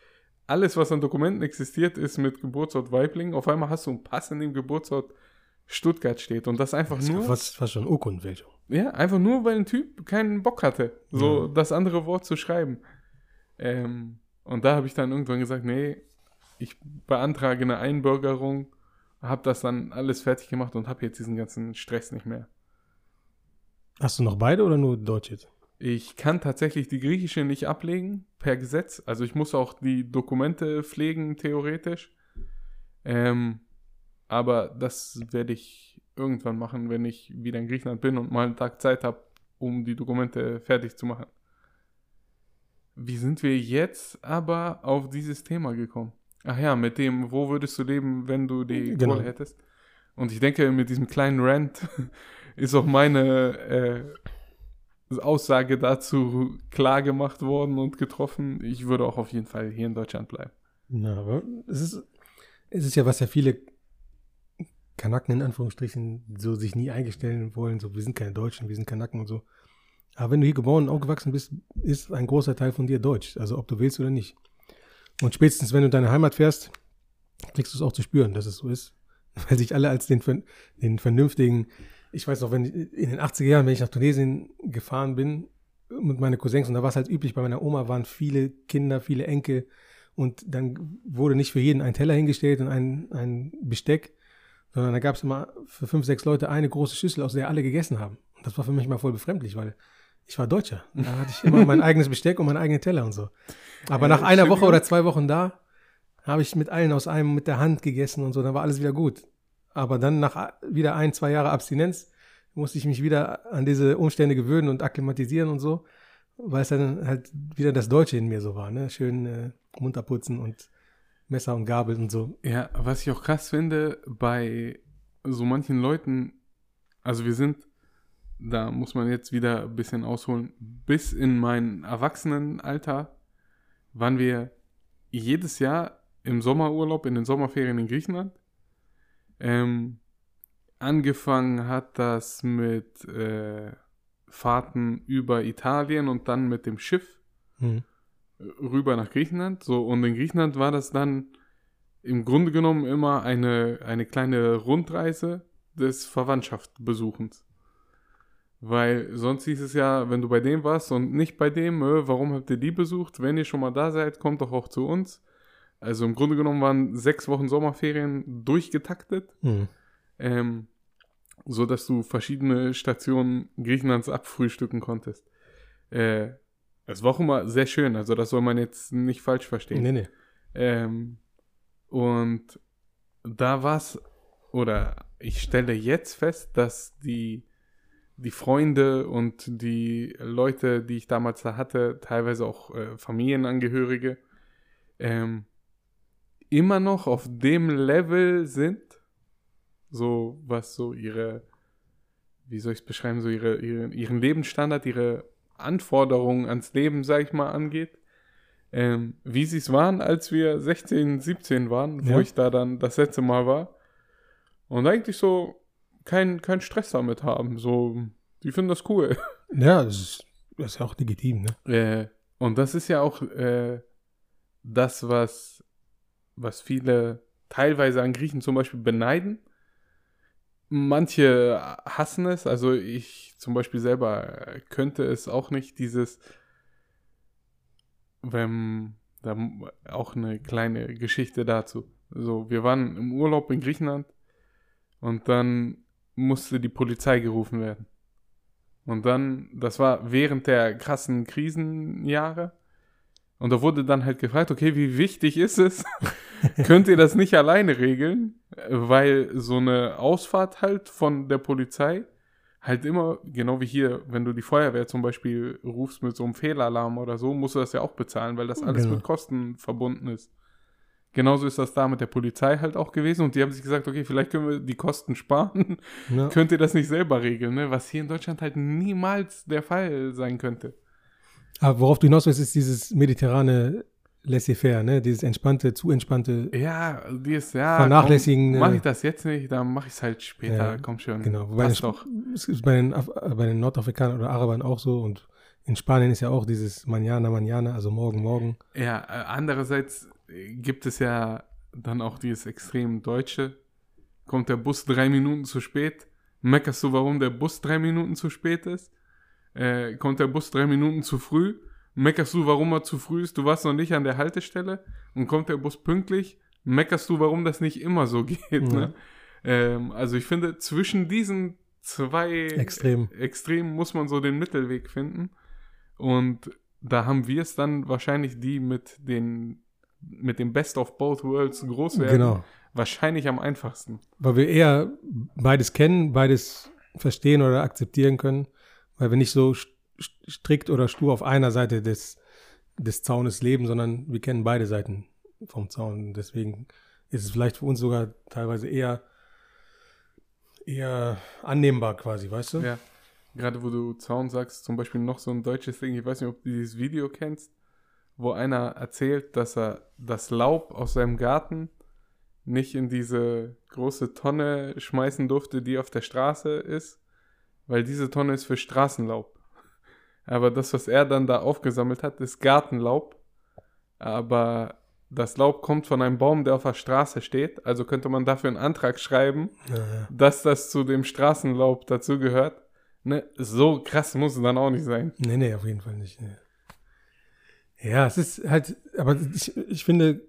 alles, was an Dokumenten existiert, ist mit Geburtsort Weibling. Auf einmal hast du einen Pass, in dem Geburtsort Stuttgart steht. Und das einfach Das nur. fast, fast schon Urkundenfälschung. Ja, einfach nur, weil ein Typ keinen Bock hatte, so Ja. das andere Wort zu schreiben. Ähm, und da habe ich dann irgendwann gesagt, nee, ich beantrage eine Einbürgerung, habe das dann alles fertig gemacht und habe jetzt diesen ganzen Stress nicht mehr. Hast du noch beide oder nur Deutsch jetzt? Ich kann tatsächlich die griechische nicht ablegen, per Gesetz. Also ich muss auch die Dokumente pflegen, theoretisch. Ähm, aber das werde ich irgendwann machen, wenn ich wieder in Griechenland bin und mal einen Tag Zeit habe, um die Dokumente fertig zu machen. Wie sind wir jetzt aber auf dieses Thema gekommen? Ach ja, mit dem, wo würdest du leben, wenn du die Genau. Kohle hättest? Und ich denke, mit diesem kleinen Rant ist auch meine äh, Aussage dazu klar gemacht worden und getroffen. Ich würde auch auf jeden Fall hier in Deutschland bleiben. Na, aber es ist, es ist ja, was ja viele Kanaken in Anführungsstrichen so sich nie eingestellen wollen, so wir sind keine Deutschen, wir sind Kanaken und so. Aber wenn du hier geboren und aufgewachsen bist, ist ein großer Teil von dir Deutsch, also ob du willst oder nicht. Und spätestens, wenn du in deine Heimat fährst, kriegst du es auch zu spüren, dass es so ist. Weil sich alle als den, den vernünftigen, ich weiß noch, wenn ich, in den 80er Jahren, wenn ich nach Tunesien gefahren bin mit meinen Cousins, und da war es halt üblich, bei meiner Oma waren viele Kinder, viele Enkel, und dann wurde nicht für jeden ein Teller hingestellt und ein, ein Besteck, sondern da gab es immer für fünf, sechs Leute eine große Schüssel, aus der alle gegessen haben. Und das war für mich mal voll befremdlich, weil ich war Deutscher. Da hatte ich immer mein eigenes Besteck und meinen eigenen Teller und so. Aber nach einer Woche oder zwei Wochen da, habe ich mit allen aus einem mit der Hand gegessen und so, dann war alles wieder gut. Aber dann nach a- wieder ein, zwei Jahre Abstinenz musste ich mich wieder an diese Umstände gewöhnen und akklimatisieren und so, weil es dann halt wieder das Deutsche in mir so war, ne? Schön äh, munter putzen und Messer und Gabel und so. Ja, was ich auch krass finde, bei so manchen Leuten, also wir sind, da muss man jetzt wieder ein bisschen ausholen, bis in mein Erwachsenenalter waren wir jedes Jahr im Sommerurlaub, in den Sommerferien in Griechenland. Ähm, angefangen hat das mit äh, Fahrten über Italien und dann mit dem Schiff Hm. rüber nach Griechenland. So, und in Griechenland war das dann im Grunde genommen immer eine, eine kleine Rundreise des Verwandtschaftsbesuchens. Weil sonst hieß es ja, wenn du bei dem warst und nicht bei dem, äh, warum habt ihr die besucht? Wenn ihr schon mal da seid, kommt doch auch zu uns. Also im Grunde genommen waren sechs Wochen Sommerferien durchgetaktet, Hm. ähm, so dass du verschiedene Stationen Griechenlands abfrühstücken konntest. Äh, war auch immer sehr schön, also das soll man jetzt nicht falsch verstehen. Nee, nee. Ähm, und da war es, oder ich stelle jetzt fest, dass die, die Freunde und die Leute, die ich damals da hatte, teilweise auch äh, Familienangehörige, ähm, immer noch auf dem Level sind, so was so ihre, wie soll ich es beschreiben, so ihre, ihre, ihren Lebensstandard, ihre Anforderungen ans Leben, sag ich mal, angeht ähm, wie sie es waren, als wir 16, 17 waren, wo Ja. ich da dann das letzte Mal war. Und eigentlich so kein, kein Stress damit haben. So, die finden das cool. Ja, das ist, das ist ja auch legitim, ne? Äh, und das ist ja auch äh, das, was, was viele teilweise an Griechen zum Beispiel beneiden. Manche hassen es, also ich zum Beispiel selber könnte es auch nicht, dieses, wenn, da auch eine kleine Geschichte dazu. So, wir waren im Urlaub in Griechenland und dann musste die Polizei gerufen werden. Und dann, das war während der krassen Krisenjahre. Und da wurde dann halt gefragt, okay, wie wichtig ist es? Könnt ihr das nicht alleine regeln? Weil so eine Ausfahrt halt von der Polizei halt immer, genau wie hier, wenn du die Feuerwehr zum Beispiel rufst mit so einem Fehlalarm oder so, musst du das ja auch bezahlen, weil das alles Genau. mit Kosten verbunden ist. Genauso ist das da mit der Polizei halt auch gewesen und die haben sich gesagt, okay, vielleicht können wir die Kosten sparen Ja. könnt ihr das nicht selber regeln, ne? was hier in Deutschland halt niemals der Fall sein könnte. Aber worauf du hinaus willst, ist dieses mediterrane laissez-faire, ne? Dieses entspannte, zu entspannte. Ja, die ist, ja. Vernachlässigen, Mache äh, ich das jetzt nicht, dann mache ich es halt später. Ja, komm schon. Genau. Wobei Passt das, doch. es ist bei den, äh, bei den Nordafrikanern oder Arabern auch so und in Spanien ist ja auch dieses Manana, Manana, also morgen, morgen. Ja, äh, andererseits gibt es ja dann auch dieses extrem Deutsche. Kommt der Bus drei Minuten zu spät? Meckerst du, warum der Bus drei Minuten zu spät ist? Äh, kommt der Bus drei Minuten zu früh? Meckerst du, warum er zu früh ist? Du warst noch nicht an der Haltestelle und kommt der Bus pünktlich? Meckerst du, warum das nicht immer so geht? Ja. Ne? Ähm, also ich finde, zwischen diesen zwei Extrem. Extrem muss man so den Mittelweg finden. Und da haben wir es dann wahrscheinlich die mit den mit dem Best of Both Worlds groß werden. Genau. Wahrscheinlich am einfachsten. Weil wir eher beides kennen, beides verstehen oder akzeptieren können, weil wir nicht so st- st- strikt oder stur auf einer Seite des, des Zaunes leben, sondern wir kennen beide Seiten vom Zaun. Deswegen ist es vielleicht für uns sogar teilweise eher, eher annehmbar quasi, weißt du? Ja. Gerade wo du Zaun sagst, zum Beispiel noch so ein deutsches Ding, ich weiß nicht, ob du dieses Video kennst, wo einer erzählt, dass er das Laub aus seinem Garten nicht in diese große Tonne schmeißen durfte, die auf der Straße ist, weil diese Tonne ist für Straßenlaub. Aber das, was er dann da aufgesammelt hat, ist Gartenlaub. Aber das Laub kommt von einem Baum, der auf der Straße steht. Also könnte man dafür einen Antrag schreiben, Ja, ja. dass das zu dem Straßenlaub dazugehört. Ne, so krass muss es dann auch nicht sein. Nee, nee, auf jeden Fall nicht. Nee. Ja, es ist halt, aber ich, ich finde,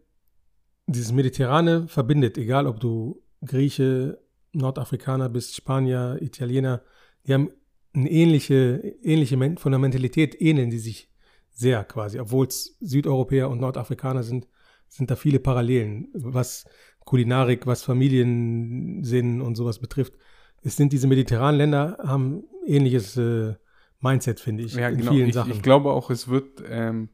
dieses Mediterrane verbindet, egal ob du Grieche, Nordafrikaner bist, Spanier, Italiener, die haben eine ähnliche, ähnliche Men von der Mentalität ähneln die sich sehr quasi, obwohl es Südeuropäer und Nordafrikaner sind, sind da viele Parallelen, was Kulinarik, was Familiensinn und sowas betrifft. Es sind diese mediterranen Länder, haben ähnliches äh, Mindset, finde ich, Ja, in genau. vielen Ich, Sachen. ich glaube auch, es wird, ähm,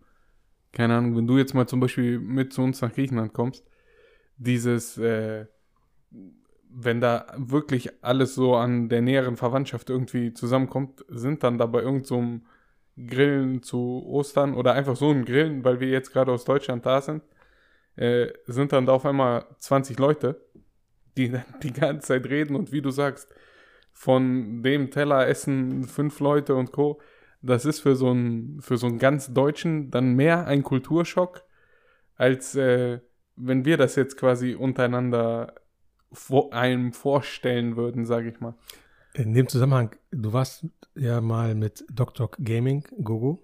keine Ahnung, wenn du jetzt mal zum Beispiel mit zu uns nach Griechenland kommst, dieses, äh, wenn da wirklich alles so an der näheren Verwandtschaft irgendwie zusammenkommt, sind dann da bei irgendeinem so Grillen zu Ostern oder einfach so ein Grillen, weil wir jetzt gerade aus Deutschland da sind, äh, sind dann da auf einmal 20 Leute, die dann die ganze Zeit reden und wie du sagst, von dem Teller essen fünf Leute und Co. Das ist für so einen, für so einen ganz Deutschen dann mehr ein Kulturschock, als äh, wenn wir das jetzt quasi untereinander vor, einem vorstellen würden, sage ich mal. In dem Zusammenhang, du warst ja mal mit Dr. Gaming, Gogo,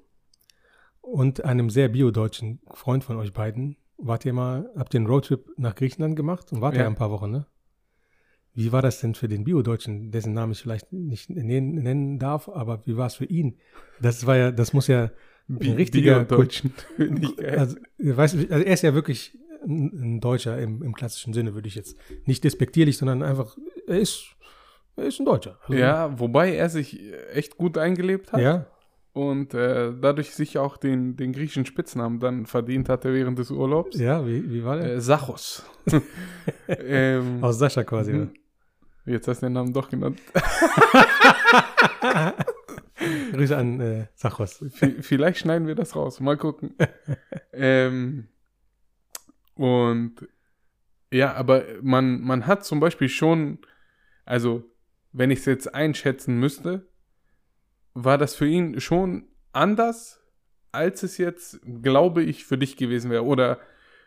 und einem sehr biodeutschen Freund von euch beiden. Wart ihr mal, habt ihr einen Roadtrip nach Griechenland gemacht und wart ja, Ja. ein paar Wochen, ne? Wie war das denn für den Biodeutschen, dessen Namen ich vielleicht nicht nennen, darf, aber wie war es für ihn? Das war ja, das muss ja ein richtiger deutschen König. also, weißt, also er ist ja wirklich ein, Deutscher im, im klassischen Sinne, würde ich jetzt nicht despektierlich, sondern einfach, er ist, er ist ein Deutscher. Also, ja, wobei er sich echt gut eingelebt hat Ja, und äh, dadurch sich auch den, den griechischen Spitznamen dann verdient hatte während des Urlaubs. ja, wie, wie war der? Äh, Sachos. ähm, Aus Sascha quasi. mhm. Jetzt hast du den Namen doch genannt. Grüße an äh, Sachos. V- Vielleicht schneiden wir das raus. Mal gucken. ähm, und ja, aber man, man hat zum Beispiel schon, also wenn ich es jetzt einschätzen müsste, war das für ihn schon anders, als es jetzt, glaube ich, für dich gewesen wäre. Oder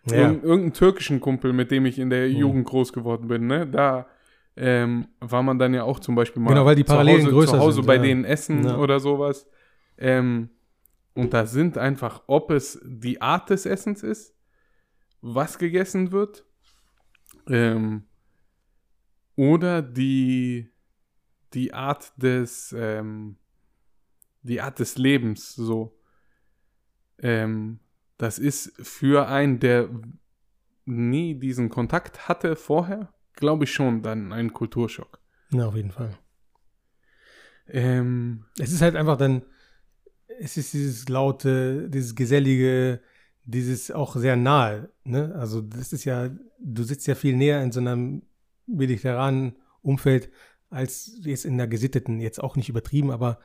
Ja, Irgend, irgendeinen türkischen Kumpel, mit dem ich in der Mhm. Jugend groß geworden bin, ne? Da ähm, war man dann ja auch zum Beispiel mal Genau, weil die Parallelen zu Hause, größer zu Hause sind, bei ja. denen essen Ja. oder sowas. Ähm, und da sind einfach, ob es die Art des Essens ist, was gegessen wird, ähm, oder die, die Art des, ähm, die Art des Lebens, so. Ähm, das ist für einen, der nie diesen Kontakt hatte vorher, glaube ich schon dann ein Kulturschock. ja, auf jeden Fall. Ähm, Es ist halt einfach dann, es ist dieses laute, dieses gesellige, dieses auch sehr nahe. Ne? Also das ist ja, du sitzt ja viel näher in so einem mediterranen Umfeld als jetzt in der gesitteten, jetzt auch nicht übertrieben, aber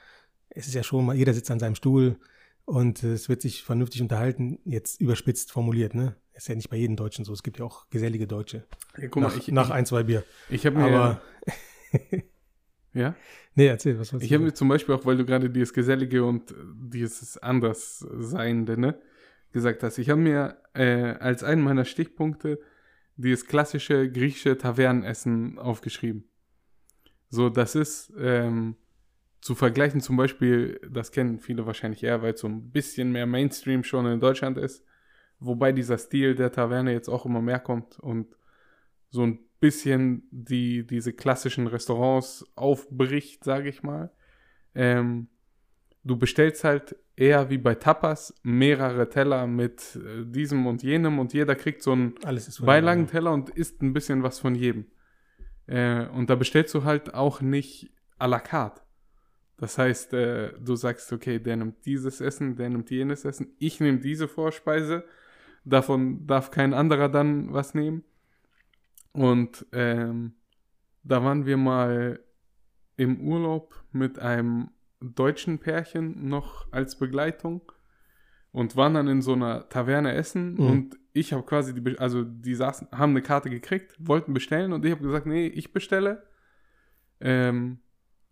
es ist ja schon mal, jeder sitzt an seinem Stuhl und es wird sich vernünftig unterhalten, jetzt überspitzt formuliert, ne? Ist ja nicht bei jedem Deutschen so. Es gibt ja auch gesellige Deutsche. Ja, guck nach, mal, ich, nach ich, ein, zwei Bier. ich habe mir, Aber, ja, nee, erzähl, was ich habe mir zum Beispiel auch, weil du gerade dieses Gesellige und dieses Andersseiende, ne, gesagt hast, ich habe mir äh, als einen meiner Stichpunkte dieses klassische griechische Tavernenessen aufgeschrieben. So, das ist ähm, zu vergleichen zum Beispiel, das kennen viele wahrscheinlich eher, weil es so ein bisschen mehr Mainstream schon in Deutschland ist, wobei dieser Stil der Taverne jetzt auch immer mehr kommt und so ein bisschen die, diese klassischen Restaurants aufbricht, sage ich mal. Ähm, du bestellst halt eher wie bei Tapas mehrere Teller mit äh, diesem und jenem und jeder kriegt so einen Beilagenteller und isst ein bisschen was von jedem. Äh, und da bestellst du halt auch nicht à la carte. Das heißt, äh, du sagst, okay, der nimmt dieses Essen, der nimmt jenes Essen, ich nehme diese Vorspeise, davon darf kein anderer dann was nehmen. Und ähm, da waren wir mal im Urlaub mit einem deutschen Pärchen noch als Begleitung und waren dann in so einer Taverne essen Mhm. und ich habe quasi die, also die saßen, haben eine Karte gekriegt, wollten bestellen und ich habe gesagt, nee, ich bestelle. Ähm,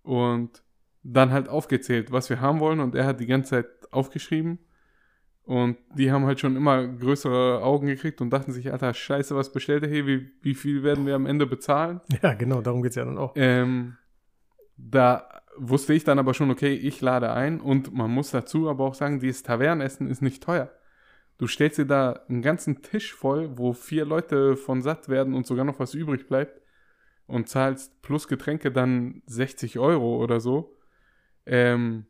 und dann halt aufgezählt, was wir haben wollen und er hat die ganze Zeit aufgeschrieben und die haben halt schon immer größere Augen gekriegt und dachten sich, Alter, scheiße, was bestellt er hier, wie, wie viel werden wir am Ende bezahlen? Ja, genau, darum geht es ja dann auch. Ähm, da wusste ich dann aber schon, okay, ich lade ein und man muss dazu aber auch sagen, dieses Tavernenessen ist nicht teuer. Du stellst dir da einen ganzen Tisch voll, wo vier Leute von satt werden und sogar noch was übrig bleibt und zahlst plus Getränke dann 60 Euro oder so. Ähm,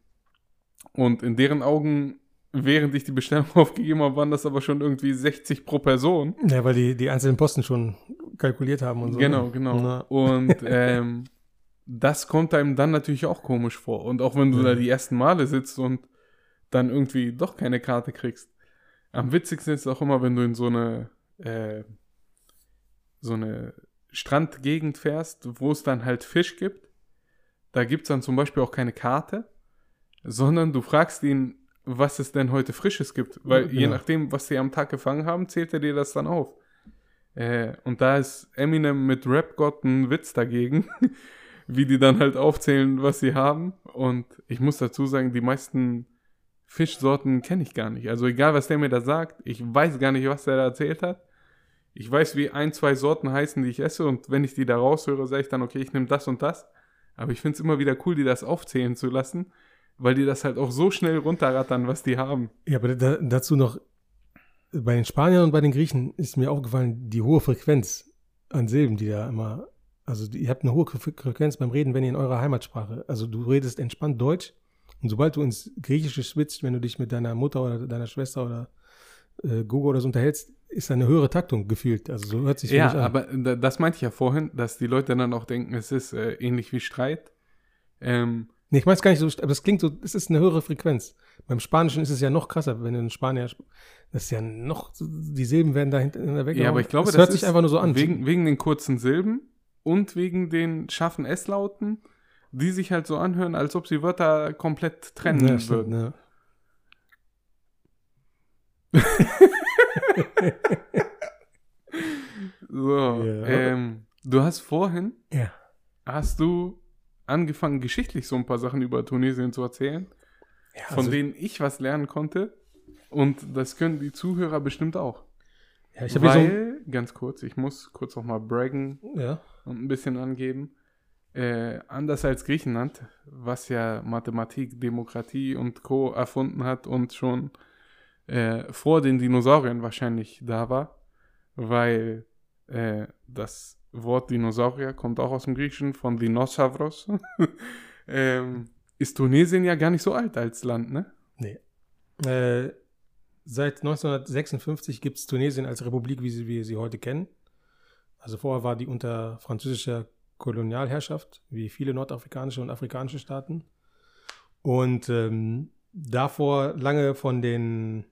und in deren Augen, während ich die Bestellung aufgegeben habe, waren das aber schon irgendwie 60 pro Person. Ja, weil die, die einzelnen Posten schon kalkuliert haben und so. Genau, ne? genau. Na, Und ähm, das kommt einem dann natürlich auch komisch vor. Und auch wenn du Ja. da die ersten Male sitzt und dann irgendwie doch keine Karte kriegst. Am witzigsten ist es auch immer, wenn du in so eine äh, so eine Strandgegend fährst, wo es dann halt Fisch gibt. Da gibt es dann zum Beispiel auch keine Karte, sondern du fragst ihn, was es denn heute Frisches gibt. Weil je Genau. nachdem, was sie am Tag gefangen haben, zählt er dir das dann auf. Äh, und da ist Eminem mit Rap-Gott ein Witz dagegen, wie die dann halt aufzählen, was sie haben. Und ich muss dazu sagen, die meisten Fischsorten kenne ich gar nicht. Also egal, was der mir da sagt, ich weiß gar nicht, was der da erzählt hat. Ich weiß, wie ein, zwei Sorten heißen, die ich esse. Und wenn ich die da raushöre, sage ich dann, okay, ich nehme das und das. Aber ich finde es immer wieder cool, die das aufzählen zu lassen, weil die das halt auch so schnell runterrattern, was die haben. Ja, aber da, dazu noch, bei den Spaniern und bei den Griechen ist mir aufgefallen, die hohe Frequenz an Silben, die da immer, also ihr habt eine hohe Fre- Frequenz beim Reden, wenn ihr in eurer Heimatsprache, also du redest entspannt Deutsch und sobald du ins Griechische switcht, wenn du dich mit deiner Mutter oder deiner Schwester oder äh, Gogo oder so unterhältst, ist da eine höhere Taktung gefühlt. Also so hört sich Ja, an. aber da- das meinte ich ja vorhin, dass die Leute dann auch denken, es ist äh, ähnlich wie Streit. Ähm, Nee, ich meine es gar nicht so, aber es klingt so, es ist eine höhere Frequenz. Beim Spanischen ist es ja noch krasser, wenn du in Spanier, sp- das ist ja noch, die Silben werden da hinten weg. ja, aber ich glaube, es das hört sich einfach nur so an. Wegen, wegen den kurzen Silben und wegen den scharfen S-Lauten, die sich halt so anhören, als ob sie Wörter komplett trennen ja, würden. ja. So, Ja. ähm, du hast vorhin, Ja. hast du angefangen, geschichtlich so ein paar Sachen über Tunesien zu erzählen, Ja, von also, denen ich was lernen konnte. Und das können die Zuhörer bestimmt auch. ja, ich Weil, ganz kurz, ich muss kurz noch mal braggen so, ja, und ein bisschen angeben. Äh, anders als Griechenland, was ja Mathematik, Demokratie und Co. erfunden hat und schon äh, vor den Dinosauriern wahrscheinlich da war, weil äh, das Wort Dinosaurier kommt auch aus dem Griechischen von Dinosauros. ähm, ist Tunesien ja gar nicht so alt als Land, ne? Äh, seit 1956 gibt es Tunesien als Republik, wie wir sie heute kennen. Also vorher war die unter französischer Kolonialherrschaft, wie viele nordafrikanische und afrikanische Staaten. Und ähm, davor lange von den,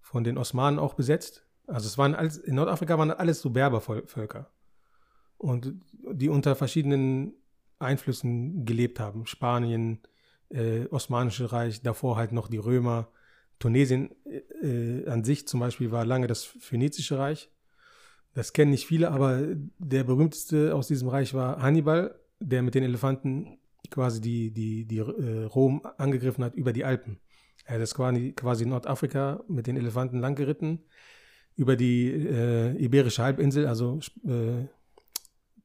von den Osmanen auch besetzt. Also es waren alles, in Nordafrika waren alles so Berbervölker. Und die unter verschiedenen Einflüssen gelebt haben. Spanien, äh, Osmanische Reich, davor halt noch die Römer. Tunesien äh, an sich zum Beispiel war lange das Phönizische Reich. Das kennen nicht viele, aber der berühmteste aus diesem Reich war Hannibal, der mit den Elefanten quasi die, die, die äh, Rom angegriffen hat über die Alpen. Er ist quasi, quasi Nordafrika mit den Elefanten langgeritten, über die äh, Iberische Halbinsel, also äh,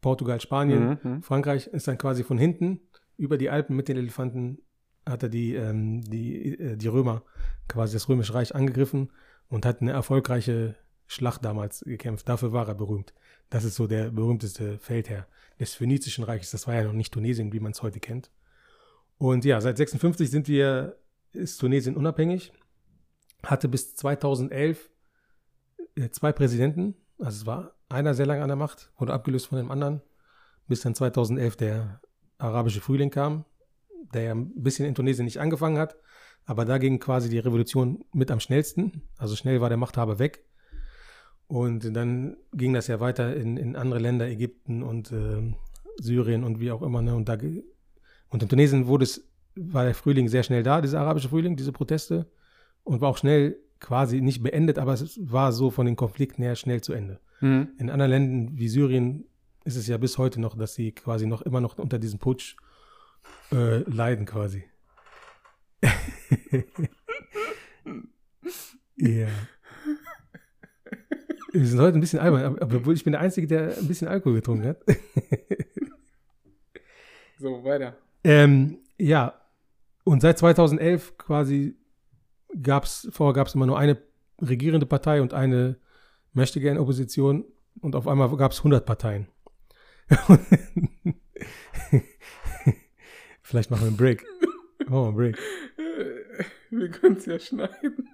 Portugal, Spanien, Mhm. Frankreich, ist dann quasi von hinten über die Alpen mit den Elefanten hat er die, ähm, die, äh, die Römer, quasi das Römische Reich angegriffen und hat eine erfolgreiche Schlacht damals gekämpft. Dafür war er berühmt. Das ist so der berühmteste Feldherr des Phönizischen Reiches. Das war ja noch nicht Tunesien, wie man es heute kennt. Und ja, seit 56 sind wir, ist Tunesien unabhängig. Hatte bis 2011 äh, zwei Präsidenten. Also es war einer sehr lange an der Macht, wurde abgelöst von dem anderen, bis dann 2011 der arabische Frühling kam, der ja ein bisschen in Tunesien nicht angefangen hat, aber da ging quasi die Revolution mit am schnellsten. Also schnell war der Machthaber weg. Und dann ging das ja weiter in, in andere Länder, Ägypten und ähm, Syrien und wie auch immer. Ne? Und, da, und in Tunesien wurde es, war der Frühling sehr schnell da, dieser arabische Frühling, diese Proteste. Und war auch schnell quasi nicht beendet, aber es war so von den Konflikten her schnell zu Ende. Mhm. In anderen Ländern wie Syrien ist es ja bis heute noch, dass sie quasi noch immer noch unter diesem Putsch äh, leiden quasi. Ja. Wir sind heute ein bisschen albern, aber- aber obwohl ich bin der Einzige, der ein bisschen Alkohol getrunken hat. So, weiter. Ähm, ja, und seit 2011 quasi gab es, vorher gab es immer nur eine regierende Partei und eine möchte gerne Opposition und auf einmal gab es 100 Parteien. Vielleicht machen wir einen Break. Machen wir einen Break. Wir können es ja schneiden.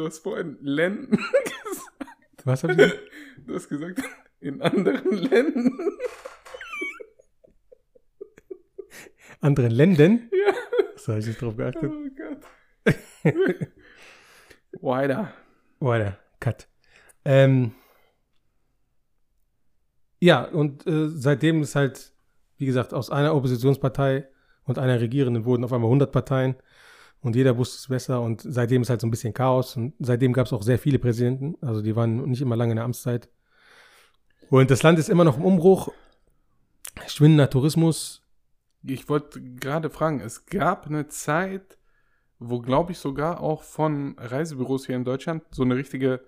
Du hast vorhin Länden gesagt. Was habe ich gesagt? Du hast gesagt, in anderen Ländern. Anderen Ländern? Ja. Das habe ich nicht drauf geachtet. Oh Gott. Weiter. Weiter. Cut. Ähm, ja, und äh, seitdem ist halt, wie gesagt, aus einer Oppositionspartei und einer Regierenden wurden auf einmal 100 Parteien und jeder wusste es besser und seitdem ist halt so ein bisschen Chaos und seitdem gab es auch sehr viele Präsidenten, also die waren nicht immer lange in der Amtszeit. Und das Land ist immer noch im Umbruch, schwindender Tourismus, Ich wollte gerade fragen, es gab eine Zeit, wo, glaube ich, sogar auch von Reisebüros hier in Deutschland so eine richtige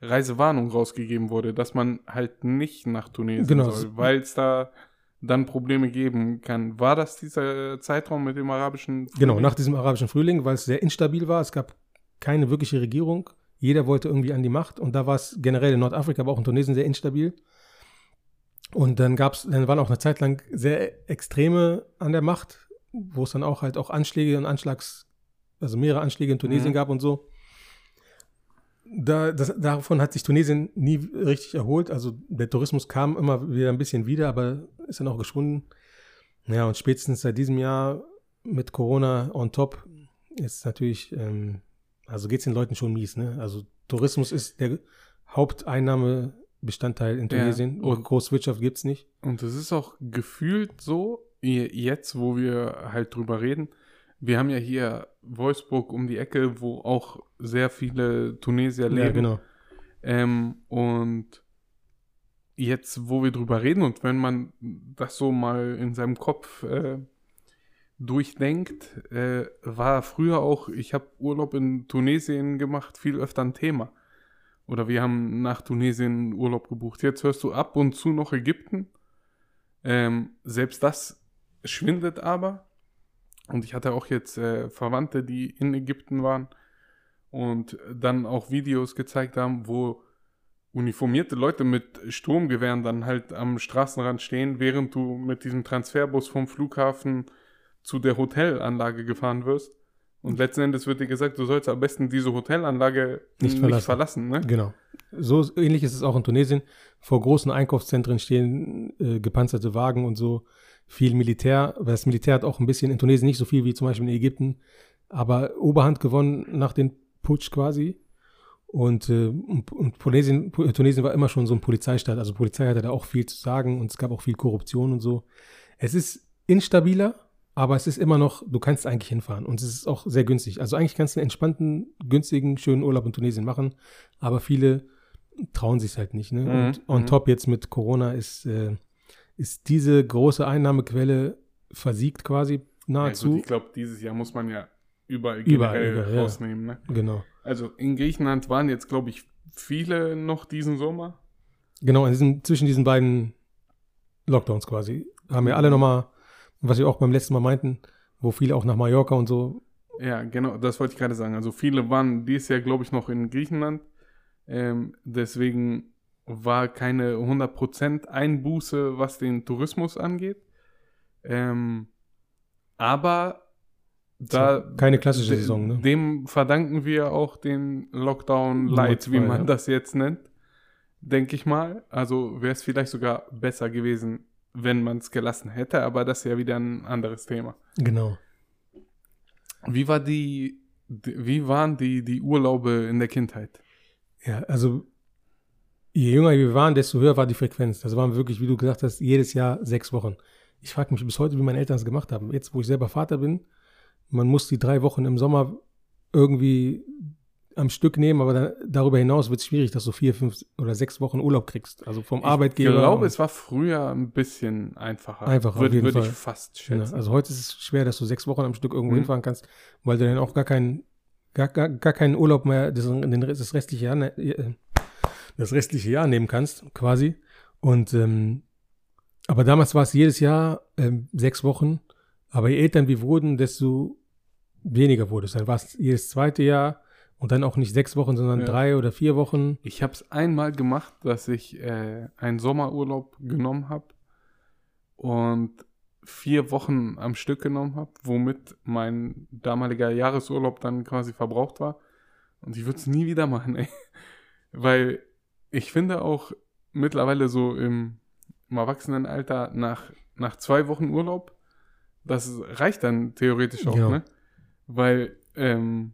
Reisewarnung rausgegeben wurde, dass man halt nicht nach Tunesien Genau. soll, weil es da dann Probleme geben kann. War das dieser Zeitraum mit dem arabischen Genau, Frühling? nach diesem arabischen Frühling, weil es sehr instabil war. Es gab keine wirkliche Regierung. Jeder wollte irgendwie an die Macht und da war es generell in Nordafrika, aber auch in Tunesien sehr instabil. Und dann gab es, dann waren auch eine Zeit lang sehr Extreme an der Macht, wo es dann auch halt auch Anschläge und Anschlags, also mehrere Anschläge in Tunesien Mhm. gab und so. Da, das, davon hat sich Tunesien nie richtig erholt. Also der Tourismus kam immer wieder ein bisschen wieder, aber ist dann auch geschwunden. Ja, und spätestens seit diesem Jahr mit Corona on top ist natürlich, ähm, also geht es den Leuten schon mies. Ne? Also Tourismus ist der Haupteinnahmebestandteil in Ja, Tunesien. und- Und Großwirtschaft gibt es nicht. Und es ist auch gefühlt so, je- jetzt, wo wir halt drüber reden, wir haben ja hier Wolfsburg um die Ecke, wo auch sehr viele Tunesier leben. Ja, genau. Ähm, und jetzt, wo wir drüber reden und wenn man das so mal in seinem Kopf äh, durchdenkt, äh, war früher auch, ich habe Urlaub in Tunesien gemacht, viel öfter ein Thema. Oder wir haben nach Tunesien Urlaub gebucht. Jetzt hörst du ab und zu noch Ägypten. Ähm, selbst das schwindet aber. Und ich hatte auch jetzt äh, Verwandte, die in Ägypten waren und dann auch Videos gezeigt haben, wo uniformierte Leute mit Sturmgewehren dann halt am Straßenrand stehen, während du mit diesem Transferbus vom Flughafen zu der Hotelanlage gefahren wirst. Und letzten Endes wird dir gesagt, du sollst am besten diese Hotelanlage Nicht nicht, verlassen. verlassen. ne? Genau. So ähnlich ist es auch in Tunesien. Vor großen Einkaufszentren stehen äh, gepanzerte Wagen und so. Viel Militär. Aber Das Militär hat auch ein bisschen in Tunesien nicht so viel wie zum Beispiel in Ägypten, aber Oberhand gewonnen nach dem Putsch quasi. Und, äh, und, und Tunesien, Tunesien war immer schon so ein Polizeistaat. Also Polizei hatte da auch viel zu sagen und es gab auch viel Korruption und so. Es ist instabiler, aber es ist immer noch, du kannst eigentlich hinfahren und es ist auch sehr günstig. Also eigentlich kannst du einen entspannten, günstigen, schönen Urlaub in Tunesien machen, aber viele trauen sich halt nicht. Ne? Mhm, Und on mhm. top jetzt mit Corona ist, äh, ist diese große Einnahmequelle versiegt quasi Ja, nahezu. gut, ich glaube, dieses Jahr muss man ja überall Überall, überall, ja. rausnehmen. Ne? genau. Also in Griechenland waren jetzt, glaube ich, viele noch diesen Sommer. Genau, diesem, zwischen diesen beiden Lockdowns quasi. Haben wir alle nochmal, was wir auch beim letzten Mal meinten, wo viele auch nach Mallorca und so. Ja, genau, das wollte ich gerade sagen. Also viele waren dieses Jahr, glaube ich, noch in Griechenland. Ähm, deswegen war keine 100% Einbuße, was den Tourismus angeht. Ähm, aber da Keine klassische de- Saison, ne? dem verdanken wir auch den Lockdown Light, wie man ja. das jetzt nennt, denke ich mal. Also wäre es vielleicht sogar besser gewesen, wenn man es gelassen hätte, aber das ist ja wieder ein anderes Thema. Genau. Wie war die, die wie waren die, die Urlaube in der Kindheit? Ja, also je jünger wir waren, desto höher war die Frequenz. Das waren wirklich, wie du gesagt hast, jedes Jahr sechs Wochen. Ich frage mich bis heute, wie meine Eltern es gemacht haben. Jetzt, wo ich selber Vater bin, man muss die drei Wochen im Sommer irgendwie am Stück nehmen, aber dann, darüber hinaus wird es schwierig, dass du vier, fünf oder sechs Wochen Urlaub kriegst. Also vom Arbeitgeber. Ich glaube, es war früher ein bisschen einfacher. Einfacher, auf Würde würd ich fast Ja, schätzen. also heute ist es schwer, dass du sechs Wochen am Stück irgendwo Mhm. hinfahren kannst, weil du dann auch gar keinen, gar, gar, gar keinen Urlaub mehr das, das restliche Jahr, ne- äh, das restliche Jahr nehmen kannst, quasi. Und ähm, aber damals war es jedes Jahr ähm, sechs Wochen. Aber je älter wir wurden, desto weniger wurde es. Dann war es jedes zweite Jahr und dann auch nicht sechs Wochen, sondern Ja. drei oder vier Wochen. Ich habe es einmal gemacht, dass ich äh, einen Sommerurlaub genommen habe und vier Wochen am Stück genommen habe, womit mein damaliger Jahresurlaub dann quasi verbraucht war. Und ich würde es nie wieder machen, ey. Weil ich finde auch mittlerweile so im, im Erwachsenenalter nach, nach zwei Wochen Urlaub, das reicht dann theoretisch auch, Genau. ne? Weil ähm,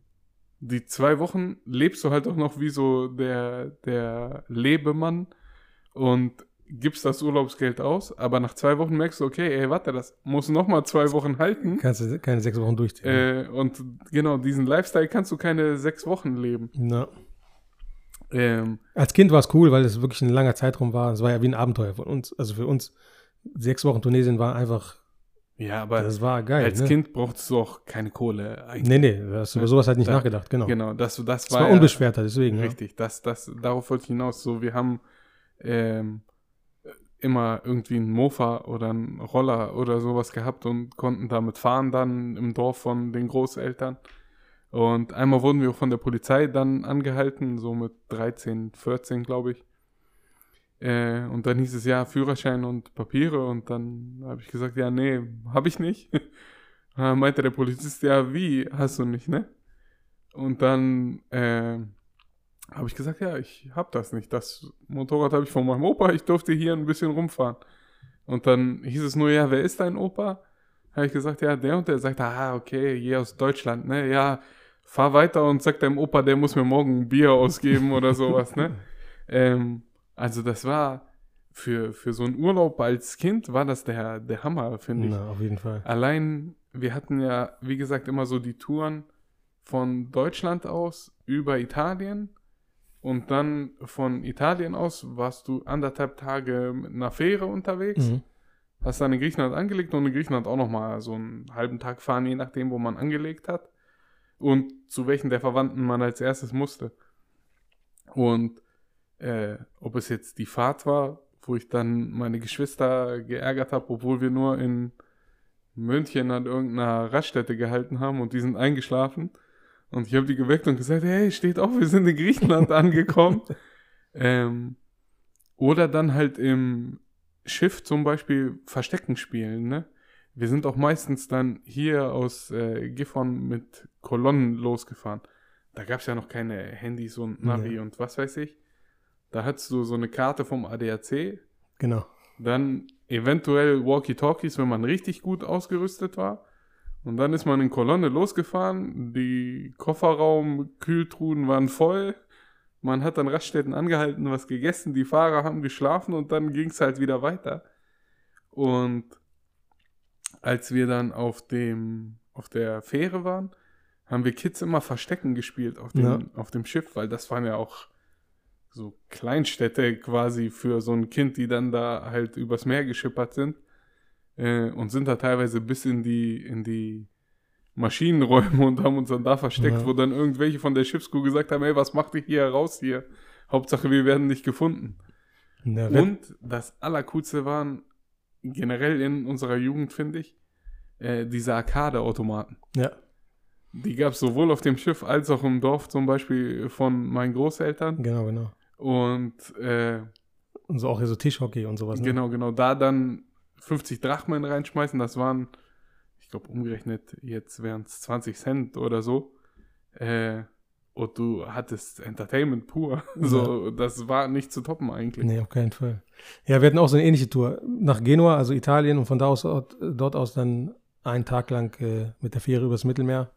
die zwei Wochen lebst du halt auch noch wie so der, der Lebemann und gibst das Urlaubsgeld aus, aber nach zwei Wochen merkst du, okay, ey, warte, das muss noch mal zwei Wochen halten. Kannst du keine sechs Wochen durchziehen. Äh, und genau, diesen Lifestyle kannst du keine sechs Wochen leben. Na. Ähm, Als Kind war es cool, weil es wirklich ein langer Zeitraum war. Es war ja wie ein Abenteuer von uns. Also für uns, sechs Wochen Tunesien war einfach, ja, aber das war geil. als ne? Kind brauchtest du auch keine Kohle. eigentlich. Nee, nee, du hast über sowas halt nicht Da- nachgedacht, genau. Genau, das, das Das war, war ja- unbeschwerter, deswegen. Ja. Richtig, das, das, darauf wollte ich hinaus. So, wir haben ähm, immer irgendwie einen Mofa oder einen Roller oder sowas gehabt und konnten damit fahren dann im Dorf von den Großeltern. Und einmal wurden wir auch von der Polizei dann angehalten, so mit 13, 14, glaube ich. Äh, und dann hieß es ja Führerschein und Papiere und dann habe ich gesagt, ja, nee, habe ich nicht. Und dann meinte der Polizist, ja, wie, hast du nicht, ne? Und dann äh, habe ich gesagt, ja, ich habe das nicht. Das Motorrad habe ich von meinem Opa, ich durfte hier ein bisschen rumfahren. Und dann hieß es nur, ja, wer ist dein Opa? Habe ich gesagt, ja, der und der sagt, ah, okay, hier aus Deutschland, ne? Ja, fahr weiter und sag deinem Opa, der muss mir morgen ein Bier ausgeben oder sowas, ne? Ähm, also das war für, für so einen Urlaub als Kind war das der, der Hammer, finde ich. Na, auf jeden Fall. Allein, wir hatten ja, wie gesagt, immer so die Touren von Deutschland aus über Italien und dann von Italien aus warst du anderthalb Tage mit einer Fähre unterwegs, Mhm. hast dann in Griechenland angelegt und in Griechenland auch nochmal so einen halben Tag fahren, je nachdem, wo man angelegt hat und zu welchen der Verwandten man als erstes musste. Und äh, ob es jetzt die Fahrt war, wo ich dann meine Geschwister geärgert habe, obwohl wir nur in München an irgendeiner Raststätte gehalten haben und die sind eingeschlafen. Und ich habe die geweckt und gesagt, hey, steht auf, wir sind in Griechenland angekommen. ähm, oder dann halt im Schiff zum Beispiel Verstecken spielen, ne? Wir sind auch meistens dann hier aus äh, Gifhorn mit Kolonnen losgefahren. Da gab es ja noch keine Handys und Navi Nee. und was weiß ich. Da hattest du so eine Karte vom ADAC, Genau. dann eventuell Walkie-Talkies, wenn man richtig gut ausgerüstet war. Und dann ist man in Kolonne losgefahren. Die Kofferraum, Kühltruhen waren voll. Man hat an Raststätten angehalten, was gegessen. Die Fahrer haben geschlafen und dann ging es halt wieder weiter. Und als wir dann auf dem, auf der Fähre waren, haben wir Kids immer Verstecken gespielt auf dem, Ja. auf dem Schiff, weil das waren ja auch so Kleinstädte quasi für so ein Kind, die dann da halt übers Meer geschippert sind äh, und sind da teilweise bis in die, in die Maschinenräume und haben uns dann da versteckt, Ja. wo dann irgendwelche von der Schiffscrew gesagt haben, ey, was macht ihr hier raus hier? Hauptsache, wir werden nicht gefunden. Na, Und das Allercoolste waren generell in unserer Jugend, finde ich, äh, diese Arcade-Automaten. ja. Die gab es sowohl auf dem Schiff als auch im Dorf, zum Beispiel von meinen Großeltern. Genau, genau. Und äh, Und so auch hier so Tischhockey und sowas. Ne? genau, genau, da dann 50 Drachmen reinschmeißen, das waren, ich glaube, umgerechnet, jetzt wären es 20 Cent oder so. Äh, und du hattest Entertainment pur. So, das war nicht zu toppen eigentlich. Nee, auf keinen Fall. Ja, wir hatten auch so eine ähnliche Tour nach Genua, also Italien, und von da aus, dort, dort aus dann einen Tag lang äh, mit der Fähre übers Mittelmeer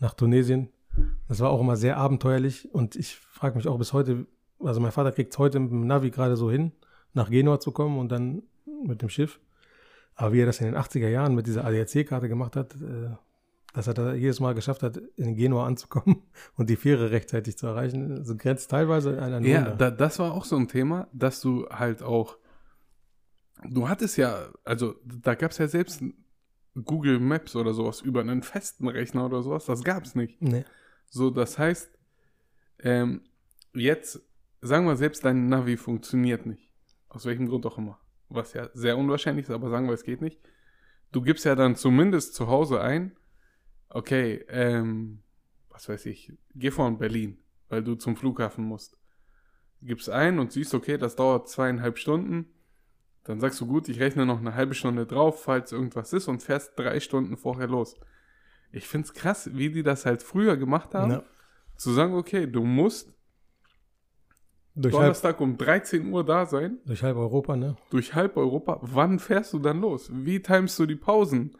nach Tunesien. Das war auch immer sehr abenteuerlich und ich frage mich auch bis heute, also mein Vater kriegt es heute mit dem Navi gerade so hin, nach Genua zu kommen und dann mit dem Schiff. Aber wie er das in den 80er Jahren mit dieser ADAC-Karte gemacht hat, äh, dass er da jedes Mal geschafft hat, in Genua anzukommen und die Fähre rechtzeitig zu erreichen, also grenzt teilweise an ein Ja, da, das war auch so ein Thema, dass du halt auch, du hattest ja, also da gab es ja selbst Google Maps oder sowas über einen festen Rechner oder sowas, das gab es nicht. nee. So, das heißt, ähm, jetzt, sagen wir selbst, dein Navi funktioniert nicht. Aus welchem Grund auch immer. Was ja sehr unwahrscheinlich ist, aber sagen wir, es geht nicht. Du gibst ja dann zumindest zu Hause ein, okay, ähm, was weiß ich, geh von Berlin, weil du zum Flughafen musst. Gibst ein und siehst, okay, das dauert zweieinhalb Stunden. Dann sagst du, gut, ich rechne noch eine halbe Stunde drauf, falls irgendwas ist und fährst drei Stunden vorher los. Ich find's krass, wie die das halt früher gemacht haben Ja. zu sagen, okay, du musst Durch halb, Donnerstag um 13 Uhr da sein, durch halb Europa, ne? durch halb Europa. Wann fährst du dann los? Wie timest du die Pausen?